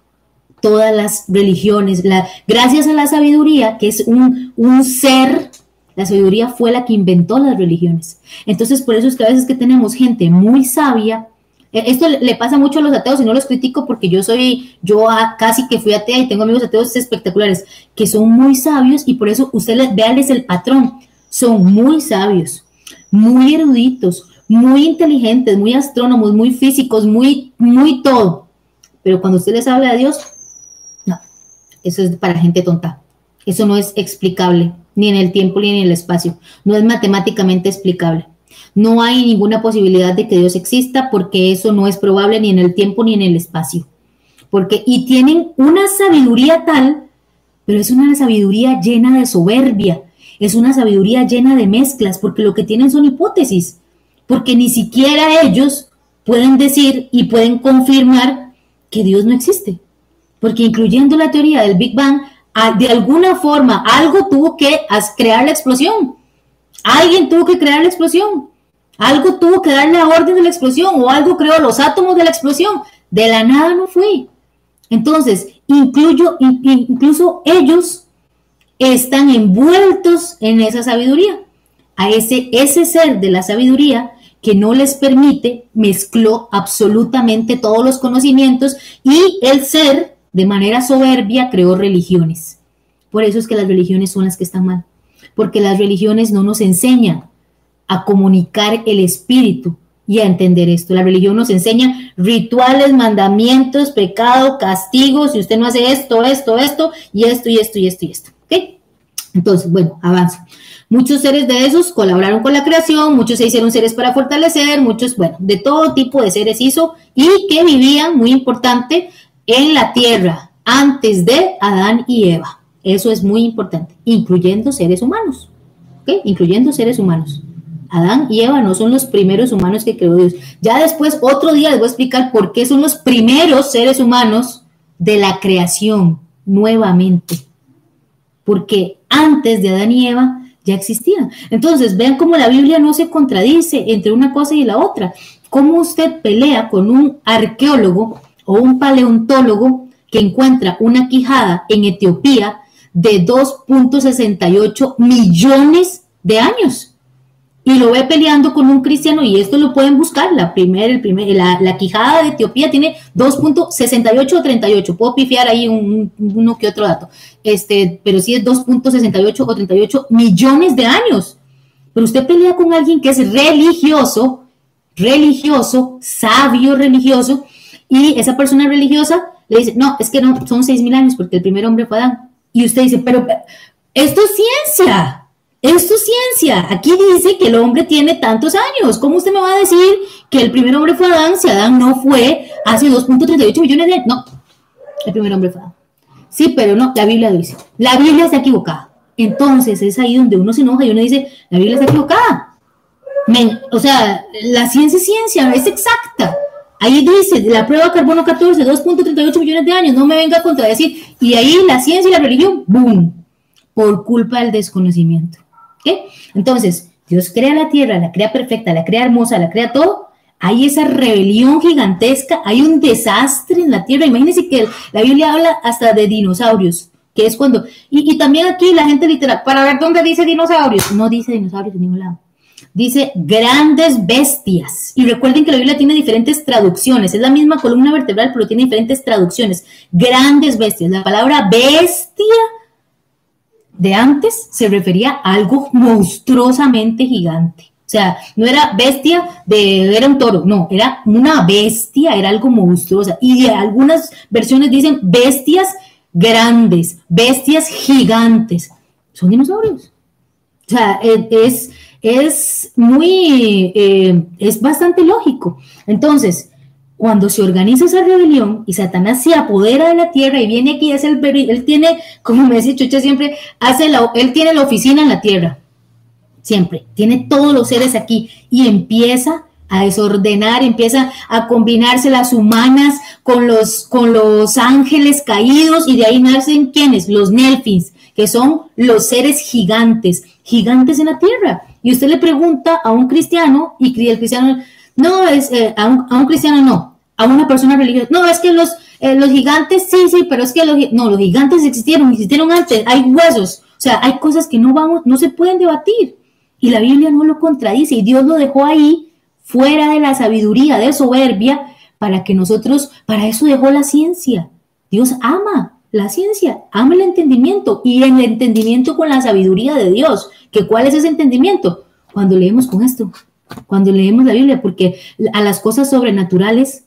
todas las religiones. Gracias a la sabiduría, que es un, un ser, la sabiduría fue la que inventó las religiones. Entonces, por eso es que a veces que tenemos gente muy sabia, e, esto le pasa mucho a los ateos y no los critico porque yo soy, yo casi que fui atea y tengo amigos ateos espectaculares que son muy sabios y por eso ustedes veanles el patrón. Son muy sabios, muy eruditos, muy inteligentes, muy astrónomos, muy físicos, muy, muy todo. Pero cuando usted les habla de Dios, eso es para gente tonta. Eso no es explicable, ni en el tiempo ni en el espacio. No es matemáticamente explicable. No hay ninguna posibilidad de que Dios exista porque eso no es probable ni en el tiempo ni en el espacio. Porque, y tienen una sabiduría tal, pero es una sabiduría llena de soberbia, es una sabiduría llena de mezclas, porque lo que tienen son hipótesis, porque ni siquiera ellos pueden decir y pueden confirmar que Dios no existe, porque incluyendo la teoría del Big Bang, de alguna forma algo tuvo que crear la explosión, alguien tuvo que crear la explosión, algo tuvo que dar la orden de la explosión o algo creó los átomos de la explosión, de la nada no fue. Entonces, incluso ellos están envueltos en esa sabiduría. A ese, ese ser de la sabiduría que no les permite, mezcló absolutamente todos los conocimientos y el ser, de manera soberbia, creó religiones. Por eso es que las religiones son las que están mal, porque las religiones no nos enseñan a comunicar el espíritu y a entender esto. La religión nos enseña rituales, mandamientos, pecado, castigos, si usted no hace esto, esto, esto, y esto, y esto, y esto, y esto. Entonces, bueno, avanza. Muchos seres de esos colaboraron con la creación, muchos se hicieron seres para fortalecer, muchos, bueno, de todo tipo de seres hizo y que vivían, muy importante, en la tierra antes de Adán y Eva. Eso es muy importante, incluyendo seres humanos. Incluyendo seres humanos. Adán y Eva no son los primeros humanos que creó Dios. Ya después, otro día les voy a explicar por qué son los primeros seres humanos de la creación, nuevamente. Porque antes de Adán y Eva ya existían. Entonces, vean cómo la Biblia no se contradice entre una cosa y la otra. Cómo usted pelea con un arqueólogo o un paleontólogo que encuentra una quijada en Etiopía de 2.68 millones de años y lo ve peleando con un cristiano y esto lo pueden buscar, la el primer, la, quijada de Etiopía tiene 2.68 o 38, puedo pifiar ahí un, uno que otro dato, este, pero sí es 2.68 o 38 millones de años. Pero usted pelea con alguien que es religioso, religioso, sabio religioso, y esa persona religiosa le dice, no, es que no, son 6.000 años porque el primer hombre fue Adán. Y usted dice, pero esto es ciencia, esto es ciencia. Aquí dice que el hombre tiene tantos años. ¿Cómo usted me va a decir que el primer hombre fue Adán si Adán no fue hace 2.38 millones de años? No, el primer hombre fue Adán. Sí, pero no, la Biblia dice. La Biblia está equivocada. Entonces es ahí donde uno se enoja y uno dice, la Biblia está equivocada. o sea, la ciencia es ciencia, es exacta. Ahí dice, la prueba carbono 14, 2.38 millones de años, no me venga a contradecir. Y ahí la ciencia y la religión, ¡boom! Por culpa del desconocimiento. Entonces, Dios crea la tierra, la crea perfecta, la crea hermosa, la crea todo. Hay esa rebelión gigantesca, hay un desastre en la tierra. Imagínense que la Biblia habla hasta de dinosaurios, que es cuando. Y, también aquí la gente literal, para ver dónde dice dinosaurios, no dice dinosaurios en ningún lado. Dice grandes bestias. Y recuerden que la Biblia tiene diferentes traducciones. Es la misma columna vertebral, pero tiene diferentes traducciones. Grandes bestias. La palabra bestia de antes se refería a algo monstruosamente gigante. O sea, no era bestia de, era un toro, no, era una bestia, era algo monstruosa. Y algunas versiones dicen bestias grandes, bestias gigantes. Son dinosaurios. O sea, es, es muy, eh, es bastante lógico. Entonces, cuando se organiza esa rebelión y Satanás se apodera de la tierra y viene aquí, es el, él tiene, como me dice Chucha siempre, hace la, él tiene la oficina en la tierra, siempre, tiene todos los seres aquí y empieza a desordenar, empieza a combinarse las humanas con los, con los ángeles caídos y de ahí nacen quienes, los Nelfins, que son los seres gigantes, gigantes en la tierra. Y usted le pregunta a un cristiano y el cristiano, no, es eh, a, un, cristiano no, a una persona religiosa, no, es que los, eh, los gigantes, sí, sí, pero es que los, no, los gigantes existieron, existieron antes, hay huesos, o sea, hay cosas que no vamos, no se pueden debatir. Y la Biblia no lo contradice y Dios lo dejó ahí fuera de la sabiduría, de soberbia, para que nosotros, para eso dejó la ciencia. Dios ama la ciencia, ama el entendimiento y el entendimiento con la sabiduría de Dios. ¿Que ¿Cuál es ese entendimiento? Cuando leemos con esto, cuando leemos la Biblia, porque a las cosas sobrenaturales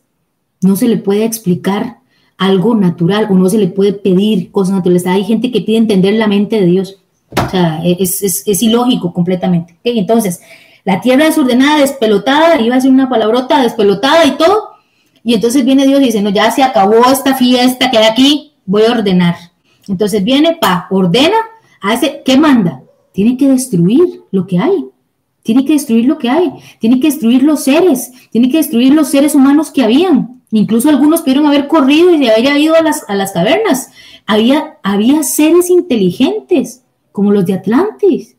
no se le puede explicar algo natural o no se le puede pedir cosas naturales. Hay gente que pide entender la mente de Dios. O sea, es, ilógico completamente. Entonces, la tierra desordenada, despelotada, iba a ser una palabrota despelotada y todo. Y entonces viene Dios y dice, no, ya se acabó esta fiesta que hay aquí, voy a ordenar. Entonces viene, pa, ordena, hace, ¿qué manda? Tiene que destruir lo que hay. Tiene que destruir lo que hay. Tiene que destruir los seres. Tiene que destruir los seres humanos que habían. Incluso algunos pudieron haber corrido y haber ido a las, a las cavernas. Había, había seres inteligentes, como los de Atlantis.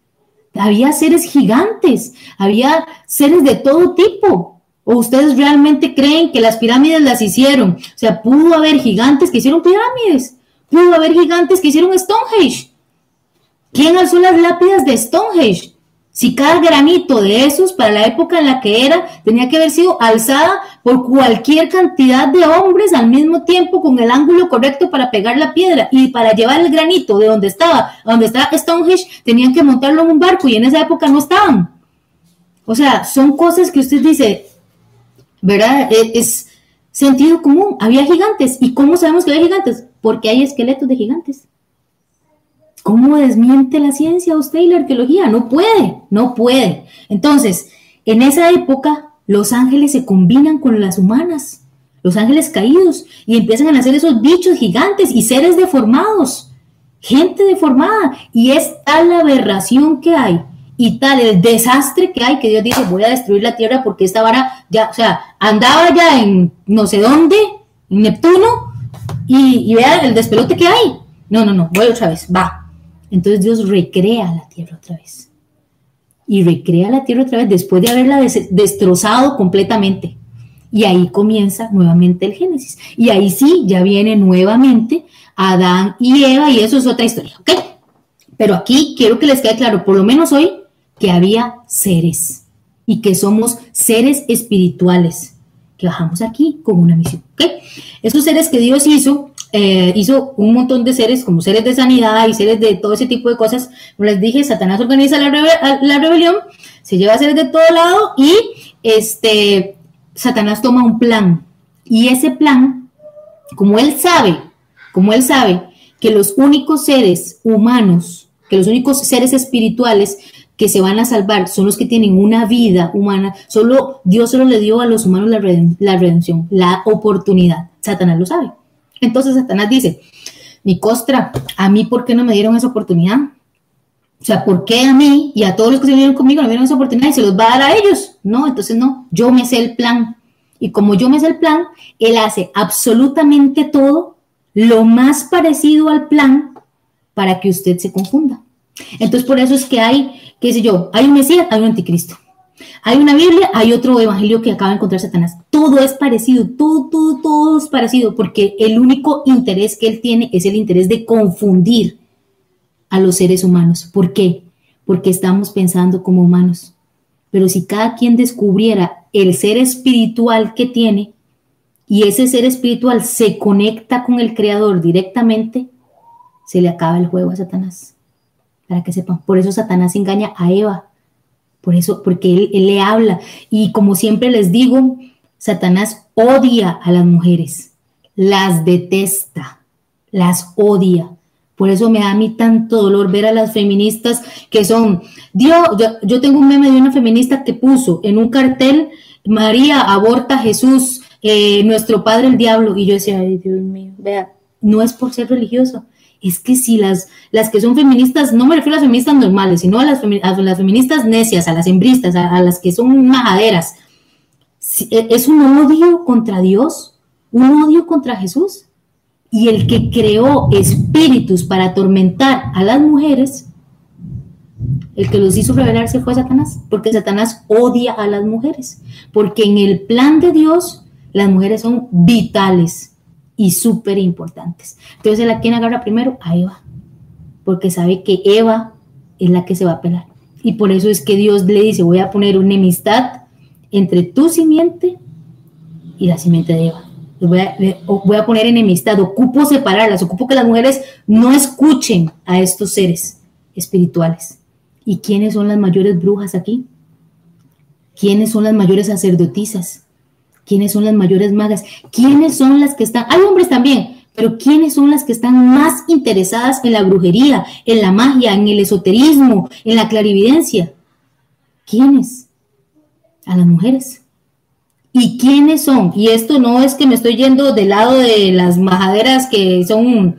Había seres gigantes. Había seres de todo tipo. ¿O ustedes realmente creen que las pirámides las hicieron? O sea, pudo haber gigantes que hicieron pirámides, pudo haber gigantes que hicieron Stonehenge. ¿Quién alzó las lápidas de Stonehenge? Si cada granito de esos, para la época en la que era, tenía que haber sido alzada por cualquier cantidad de hombres al mismo tiempo con el ángulo correcto para pegar la piedra y para llevar el granito de donde estaba, donde estaba Stonehenge, tenían que montarlo en un barco y en esa época no estaban. O sea, son cosas que usted dice, ¿verdad? E, es, sentido común. Había gigantes. ¿Y cómo sabemos que había gigantes? Porque hay esqueletos de gigantes. ¿Cómo desmiente la ciencia usted y la arqueología? No puede, no puede. Entonces, en esa época, los ángeles se combinan con las humanas, los ángeles caídos, y empiezan a nacer esos bichos gigantes y seres deformados, gente deformada. Y es tal la aberración que hay y tal el desastre que hay que Dios dice voy a destruir la tierra porque esta vara ya, o sea, andaba ya en no sé dónde, en Neptuno, y, y vea el despelote que hay. No, no, no, voy otra vez, va. Entonces Dios recrea la tierra otra vez. Y recrea la tierra otra vez después de haberla destrozado completamente. Y ahí comienza nuevamente el Génesis. Y ahí sí, ya viene nuevamente Adán y Eva, y eso es otra historia, ¿ok? Pero aquí quiero que les quede claro, por lo menos hoy, que había seres y que somos seres espirituales que bajamos aquí con una misión. Esos seres que Dios hizo, eh, hizo un montón de seres como seres de sanidad y seres de todo ese tipo de cosas. Como les dije, Satanás organiza la, la rebelión, se lleva a seres de todo lado y este, Satanás toma un plan. Y ese plan, como él sabe, como él sabe que los únicos seres humanos, que los únicos seres espirituales que se van a salvar son los que tienen una vida humana. Solo Dios solo le dio a los humanos la, redención, la oportunidad. Satanás lo sabe. Entonces Satanás dice, mi costra, ¿a mí por qué no me dieron esa oportunidad? O sea, ¿por qué a mí y a todos los que se vinieron conmigo no me dieron esa oportunidad y se los va a dar a ellos? No, entonces no, yo me sé el plan. Y como yo me sé el plan, él hace absolutamente todo lo más parecido al plan para que usted se confunda. Entonces, por eso es que hay, qué sé yo, hay un Mesías, hay un anticristo. Hay una Biblia, hay otro evangelio que acaba de encontrar Satanás. Todo es parecido, todo, todo, todo es parecido, porque el único interés que él tiene es el interés de confundir a los seres humanos. ¿Por qué? Porque estamos pensando como humanos. Pero si cada quien descubriera el ser espiritual que tiene y ese ser espiritual se conecta con el Creador directamente, se le acaba el juego a Satanás. Para que sepan, por eso Satanás engaña a Eva. Por eso, porque él, le habla. Y como siempre les digo, Satanás odia a las mujeres, las detesta, las odia. Por eso me da a mí tanto dolor ver a las feministas que son, Dios, yo, tengo un meme de una feminista que puso en un cartel, María aborta a Jesús, eh, nuestro padre el diablo, y yo decía, ay Dios mío, vea, no es por ser religioso, es que si las, las que son feministas, no me refiero a las feministas normales, sino a las, las feministas necias, a las hembristas, a, las que son majaderas, e, es un odio contra Dios, un odio contra Jesús. Y el que creó espíritus para atormentar a las mujeres, el que los hizo rebelarse fue Satanás, porque Satanás odia a las mujeres, porque en el plan de Dios las mujeres son vitales y súper importantes. Entonces, ¿a quién agarra primero? A Eva, porque sabe que Eva es la que se va a pelar. Y por eso es que Dios le dice, voy a poner una enemistad entre tu simiente y la simiente de Eva voy voy a poner enemistad, ocupo separarlas, ocupo que las mujeres no escuchen a estos seres espirituales. ¿Y quiénes son las mayores brujas aquí? ¿Quiénes son las mayores sacerdotisas? ¿Quiénes son las mayores magas? ¿Quiénes son las que están? Hay hombres también, pero ¿quiénes son las que están más interesadas en la brujería, en la magia, en el esoterismo, en la clarividencia? ¿Quiénes? A las mujeres. ¿Y quiénes son? Y esto no es que me estoy yendo del lado de las majaderas que son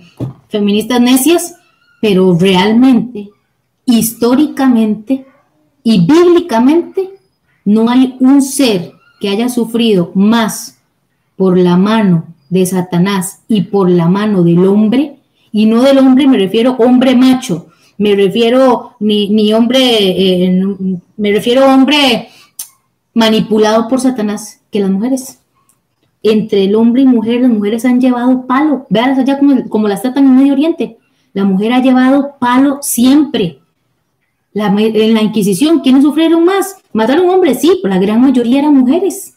feministas necias, pero realmente, históricamente y bíblicamente, no hay un ser que haya sufrido más por la mano de Satanás y por la mano del hombre, y no del hombre me refiero hombre macho, me refiero ni, ni hombre, eh, me refiero hombre manipulado por Satanás que las mujeres. Entre el hombre y mujer, las mujeres han llevado palo. Vean allá como, como las tratan en Medio Oriente. La mujer ha llevado palo siempre. La, en la Inquisición, ¿quiénes sufrieron más? Mataron hombres, sí, pero la gran mayoría eran mujeres.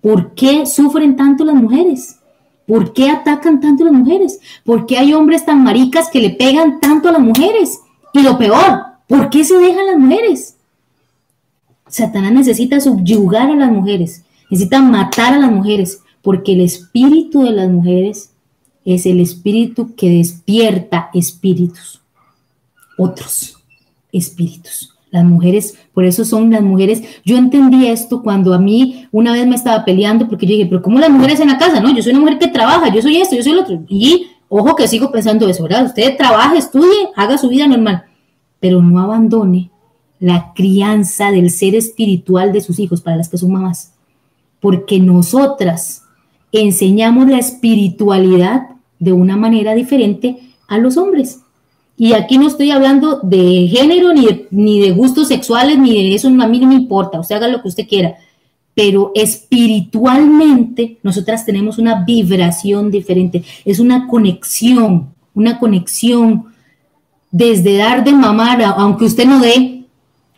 ¿Por qué sufren tanto las mujeres? ¿Por qué atacan tanto a las mujeres? ¿Por qué hay hombres tan maricas que le pegan tanto a las mujeres? Y lo peor, ¿por qué se dejan las mujeres? Satanás necesita subyugar a las mujeres, necesita matar a las mujeres, porque el espíritu de las mujeres es el espíritu que despierta espíritus, otros espíritus. Las mujeres, por eso son las mujeres. Yo entendí esto cuando a mí una vez me estaba peleando porque yo dije, pero ¿cómo las mujeres en la casa? No, yo soy una mujer que trabaja, yo soy esto, yo soy lo otro. Y ojo que sigo pensando eso. Usted trabaja, estudie, haga su vida normal, pero no abandone la crianza del ser espiritual de sus hijos, para las que son mamás. Porque nosotras enseñamos la espiritualidad de una manera diferente a los hombres. Y aquí no estoy hablando de género, ni de, ni de gustos sexuales, ni de eso, a mí no me importa, sea, haga lo que usted quiera. Pero espiritualmente nosotras tenemos una vibración diferente, es una conexión, una conexión desde dar de mamar, aunque usted no dé,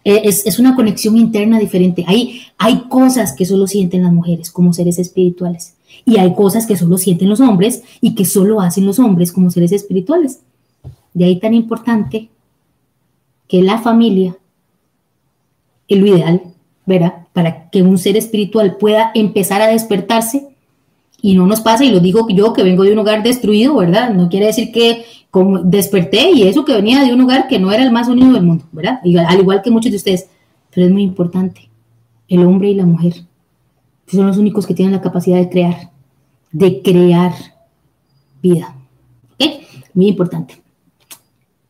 eh, es, una conexión interna diferente. Hay, hay cosas que solo sienten las mujeres como seres espirituales y hay cosas que solo sienten los hombres y que solo hacen los hombres como seres espirituales. De ahí tan importante que la familia es lo ideal, ¿verdad? Para que un ser espiritual pueda empezar a despertarse y no nos pasa, y lo digo yo que vengo de un hogar destruido, ¿verdad? No quiere decir que como desperté y eso que venía de un hogar que no era el más unido del mundo, ¿verdad? al igual que muchos de ustedes, pero es muy importante, el hombre y la mujer son los únicos que tienen la capacidad de crear, de crear vida. ¿Ok? Muy importante.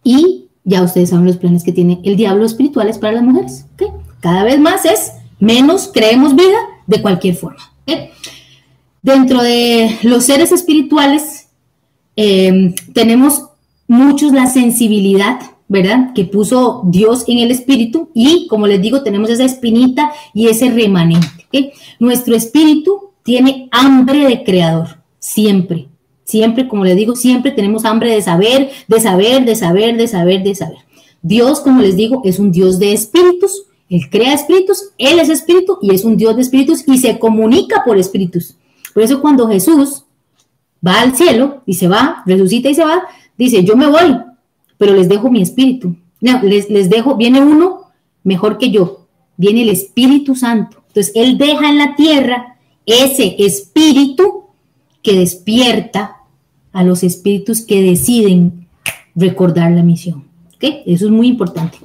Y ya ustedes saben los planes que tiene el diablo espirituales para las mujeres. ¿ok? Cada vez más es menos creemos vida de cualquier forma. Dentro de los seres espirituales eh, tenemos muchos la sensibilidad, ¿verdad? Que puso Dios en el espíritu y, como les digo, tenemos esa espinita y ese remanente. Nuestro espíritu tiene hambre de creador, siempre. Siempre, como les digo, siempre tenemos hambre de saber, de saber, de saber, de saber, de saber. Dios, como les digo, es un Dios de espíritus Él crea espíritus, Él es espíritu y es un Dios de espíritus y se comunica por espíritus. Por eso cuando Jesús va al cielo y se va, resucita y se va, dice, yo me voy, pero les dejo mi espíritu. No, les, les dejo, viene uno mejor que yo, viene el Espíritu Santo. Entonces, Él deja en la tierra ese espíritu que despierta a los espíritus que deciden recordar la misión. Eso es muy importante.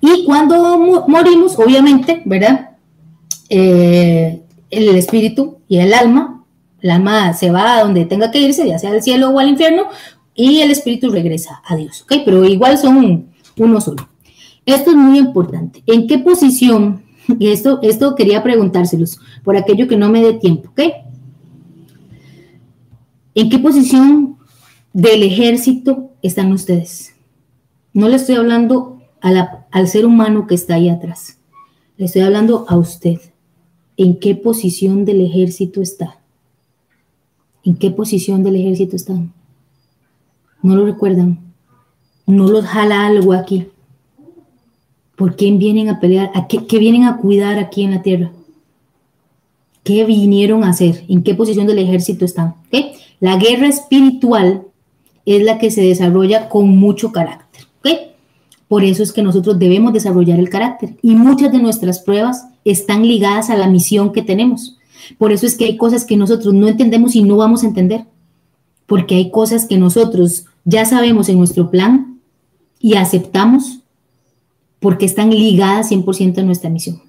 Y cuando morimos, obviamente, ¿verdad? Eh, el espíritu y el alma, el alma se va a donde tenga que irse, ya sea al cielo o al infierno, y el espíritu regresa a Dios, ¿ok? Pero igual son uno solo. Esto es muy importante. ¿En qué posición? Y esto, esto quería preguntárselos, por aquello que no me dé tiempo, ¿ok? ¿En qué posición del ejército están ustedes? No le estoy hablando al ser humano que está ahí atrás. Le estoy hablando a usted. ¿En qué posición del ejército está? ¿En qué posición del ejército están? ¿No lo recuerdan? ¿No los jala algo aquí? ¿Por qué vienen a pelear? ¿A qué, vienen a cuidar aquí en la tierra? ¿Qué vinieron a hacer? ¿En qué posición del ejército están? La guerra espiritual es la que se desarrolla con mucho carácter. Por eso es que nosotros debemos desarrollar el carácter y muchas de nuestras pruebas están ligadas a la misión que tenemos. Por eso es que hay cosas que nosotros no entendemos y no vamos a entender, porque hay cosas que nosotros ya sabemos en nuestro plan y aceptamos porque están ligadas 100% a nuestra misión.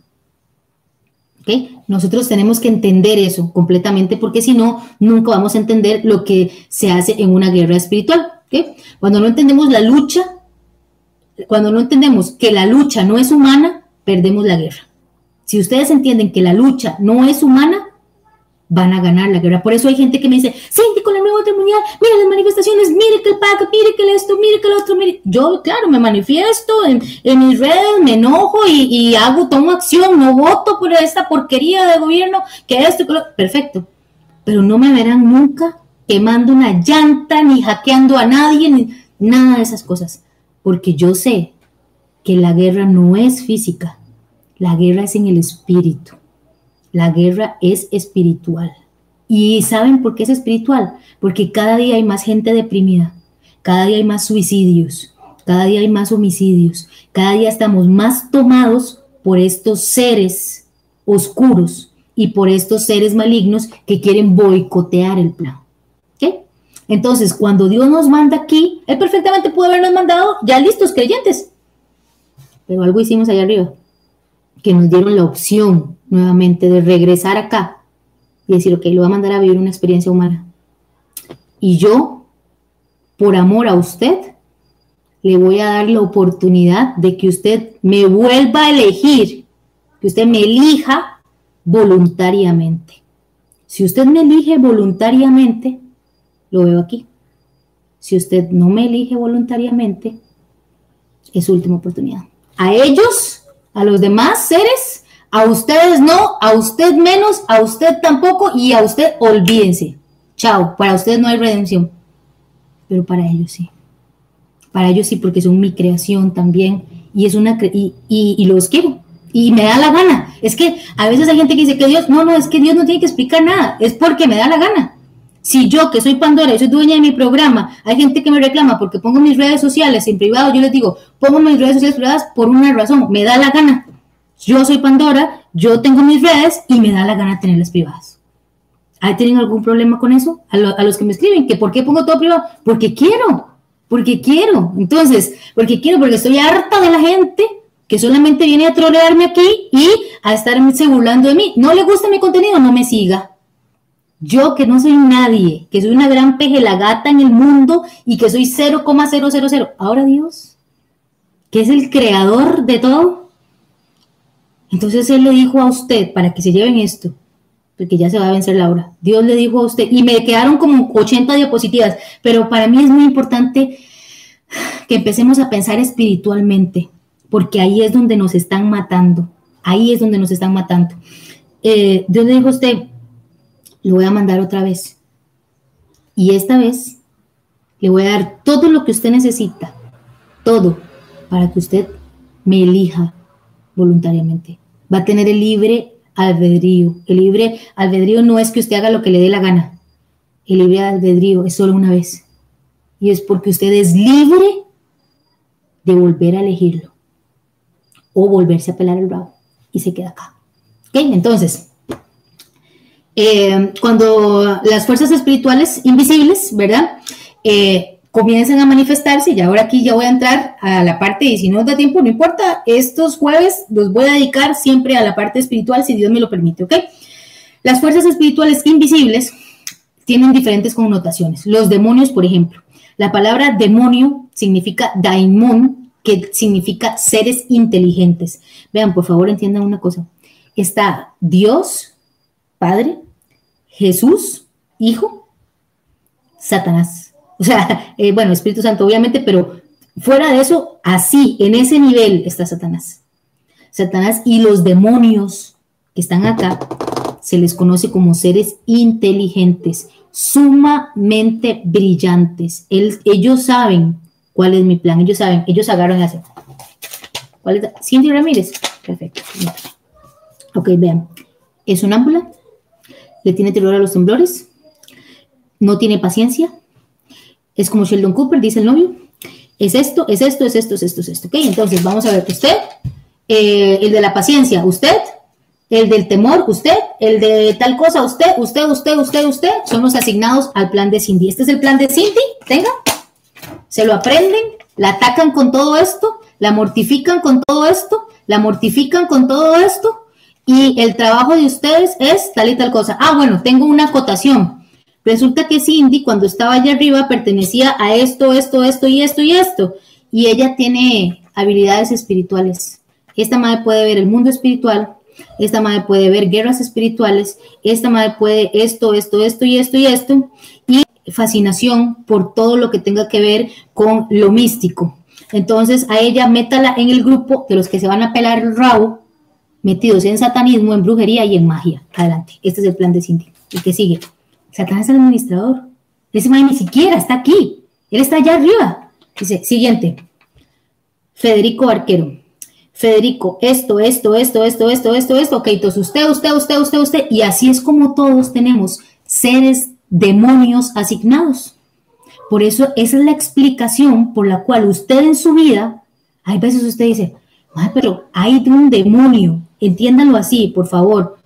Nosotros tenemos que entender eso completamente porque si no, nunca vamos a entender lo que se hace en una guerra espiritual. Cuando no entendemos la lucha, cuando no entendemos que la lucha no es humana, perdemos la guerra. Si ustedes entienden que la lucha no es humana, van a ganar la guerra. Por eso hay gente que me dice, sí, con la nueva orden mundial, mira las manifestaciones, mire que el PAC, mire que esto, mire que el otro, mire. Yo, claro, me manifiesto en, mis redes, me enojo y, y, hago, tomo acción, no voto por esta porquería de gobierno, que esto, que lo... perfecto. Pero no me verán nunca quemando una llanta, ni hackeando a nadie, ni nada de esas cosas porque yo sé que la guerra no es física, la guerra es en el espíritu, la guerra es espiritual. ¿Y saben por qué es espiritual? Porque cada día hay más gente deprimida, cada día hay más suicidios, cada día hay más homicidios, cada día estamos más tomados por estos seres oscuros y por estos seres malignos que quieren boicotear el plan. Entonces, cuando Dios nos manda aquí, Él perfectamente pudo habernos mandado ya listos creyentes. Pero algo hicimos allá arriba, que nos dieron la opción nuevamente de regresar acá y decir, ok, lo voy a mandar a vivir una experiencia humana. Y yo, por amor a usted, le voy a dar la oportunidad de que usted me vuelva a elegir, que usted me elija voluntariamente. Si usted me elige voluntariamente, lo veo aquí. Si usted no me elige voluntariamente, es su última oportunidad. A ellos, a los demás seres, a ustedes no, a usted menos, a usted tampoco y a usted olvídense. Chao, para ustedes no hay redención, pero para ellos sí. Para ellos sí, porque son mi creación también y es una y, y, y los quiero y me da la gana. Es que a veces hay gente que dice que Dios, no, no, es que Dios no tiene que explicar nada, es porque me da la gana. Si yo, que soy Pandora y soy dueña de mi programa, hay gente que me reclama porque pongo mis redes sociales en privado, yo les digo, pongo mis redes sociales privadas por una razón, me da la gana. Yo soy Pandora, yo tengo mis redes y me da la gana tenerlas privadas. ¿Hay tienen algún problema con eso? A, los que me escriben, que por qué pongo todo privado, porque quiero, porque quiero. Entonces, porque quiero, porque estoy harta de la gente que solamente viene a trolearme aquí y a estarse burlando de mí. No le gusta mi contenido, no me siga. Yo que no soy nadie, que soy una gran pejelagata en el mundo y que soy 0,000. Ahora Dios, que es el creador de todo. Entonces Él le dijo a usted, para que se lleven esto, porque ya se va a vencer la hora. Dios le dijo a usted, y me quedaron como 80 diapositivas, pero para mí es muy importante que empecemos a pensar espiritualmente, porque ahí es donde nos están matando. Ahí es donde nos están matando. Eh, Dios le dijo a usted, lo voy a mandar otra vez. Y esta vez le voy a dar todo lo que usted necesita, todo, para que usted me elija voluntariamente. Va a tener el libre albedrío. El libre albedrío no es que usted haga lo que le dé la gana. El libre albedrío es solo una vez. Y es porque usted es libre de volver a elegirlo o volverse a pelar el bravo y se queda acá. ¿Ok? Entonces, eh, cuando las fuerzas espirituales invisibles, ¿verdad? Eh, comiencen a manifestarse, y ahora aquí ya voy a entrar a la parte, y si no da tiempo, no importa, estos jueves los voy a dedicar siempre a la parte espiritual, si Dios me lo permite, ¿ok? Las fuerzas espirituales invisibles tienen diferentes connotaciones. Los demonios, por ejemplo. La palabra demonio significa daimon, que significa seres inteligentes. Vean, por favor, entiendan una cosa. Está Dios, Padre, Jesús, Hijo, Satanás. O sea, eh, bueno, Espíritu Santo, obviamente, pero fuera de eso, así, en ese nivel está Satanás. Satanás y los demonios que están acá se les conoce como seres inteligentes, sumamente brillantes. ellos saben cuál es mi plan, ellos saben, ellos agarran y hacen. ¿Cuál es? Cindy Ramírez. Perfecto. Ok, vean. Es un ámpula, le tiene terror a los temblores, no tiene paciencia, es como Sheldon Cooper, dice el novio. Es esto, es esto, es esto, es esto, es esto. ¿Ok? Entonces vamos a ver usted, eh, el de la paciencia, usted, el del temor, usted, el de tal cosa, usted, usted, usted, usted, usted, son los asignados al plan de Cindy. Este es el plan de Cindy, tenga, se lo aprenden, la atacan con todo esto, la mortifican con todo esto, la mortifican con todo esto, y el trabajo de ustedes es tal y tal cosa. Ah, bueno, tengo una acotación. Resulta que Cindy, cuando estaba allá arriba, pertenecía a esto, esto, esto y esto y esto. Y ella tiene habilidades espirituales. Esta madre puede ver el mundo espiritual, esta madre puede ver guerras espirituales, esta madre puede esto, esto, esto y esto y esto. Y fascinación por todo lo que tenga que ver con lo místico. Entonces a ella métala en el grupo de los que se van a pelar el rabo, metidos en satanismo, en brujería y en magia. Adelante. Este es el plan de Cindy. El que sigue. Satanás es el administrador. Ese man ni siquiera está aquí. Él está allá arriba. Dice, siguiente. Federico Arquero. Federico, esto, esto, esto, esto, esto, esto, esto. Ok, entonces usted, usted, usted, usted, usted. Y así es como todos tenemos seres demonios asignados. Por eso esa es la explicación por la cual usted en su vida, hay veces usted dice, pero hay un demonio, entiéndanlo así, por favor.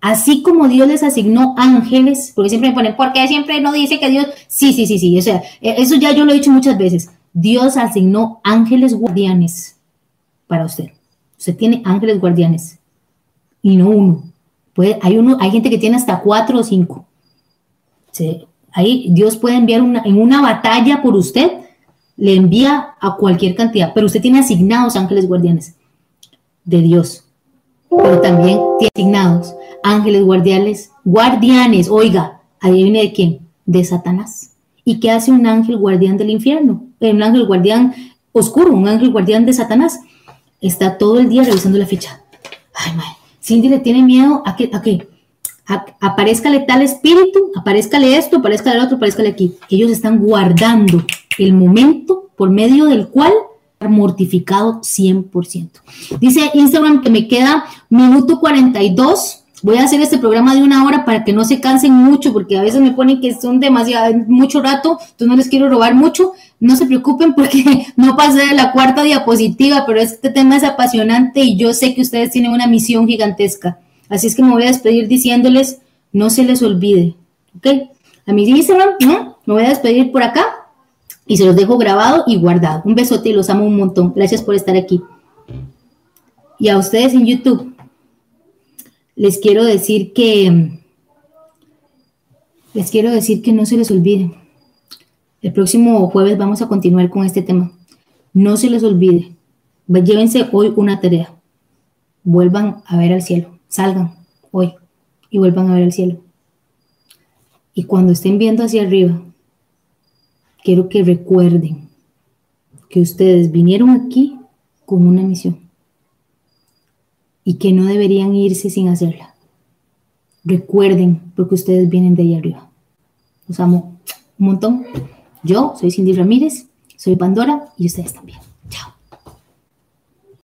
Así como Dios les asignó ángeles, porque siempre me ponen, ¿por qué siempre no dice que Dios? Sí, sí, sí, sí, o sea, e, eso ya yo lo he dicho muchas veces. Dios asignó ángeles guardianes para usted. Usted tiene ángeles guardianes y no uno. Hay uno, hay gente que tiene hasta cuatro o cinco. ahí Dios puede enviar una, en una batalla por usted, le envía a cualquier cantidad, pero usted tiene asignados ángeles guardianes de Dios, pero también tiene asignados ángeles guardianes, guardianes, oiga, adivine de quién, de Satanás. ¿Y qué hace un ángel guardián del infierno? Eh, un ángel guardián oscuro, un ángel guardián de Satanás. Está todo el día revisando la fecha. Ay, madre. Cindy le tiene miedo a que, a que aparezcale tal espíritu, aparezcale esto, aparezcale el otro, aparezcale aquí. Ellos están guardando el momento por medio del cual mortificado 100%. Dice Instagram que me queda minuto 42 voy a hacer este programa de una hora para que no se cansen mucho, porque a veces me ponen que son demasiado, mucho rato, entonces no les quiero robar mucho. No se preocupen porque no pasé de la cuarta diapositiva, pero este tema es apasionante y yo sé que ustedes tienen una misión gigantesca. Así es que me voy a despedir diciéndoles, no se les olvide, ¿ok? A mi Instagram, ¿no? Me voy a despedir por acá y se los dejo grabado y guardado. Un besote y los amo un montón. Gracias por estar aquí. Y a ustedes en YouTube, les quiero decir que les quiero decir que no se les olvide. El próximo jueves vamos a continuar con este tema. No se les olvide. Llévense hoy una tarea. Vuelvan a ver al cielo. Salgan hoy y vuelvan a ver al cielo. Y cuando estén viendo hacia arriba, quiero que recuerden que ustedes vinieron aquí con una misión y que no deberían irse sin hacerla. Recuerden, porque ustedes vienen de ahí arriba. Los amo un montón. Yo soy Cindy Ramírez, soy Pandora y ustedes también.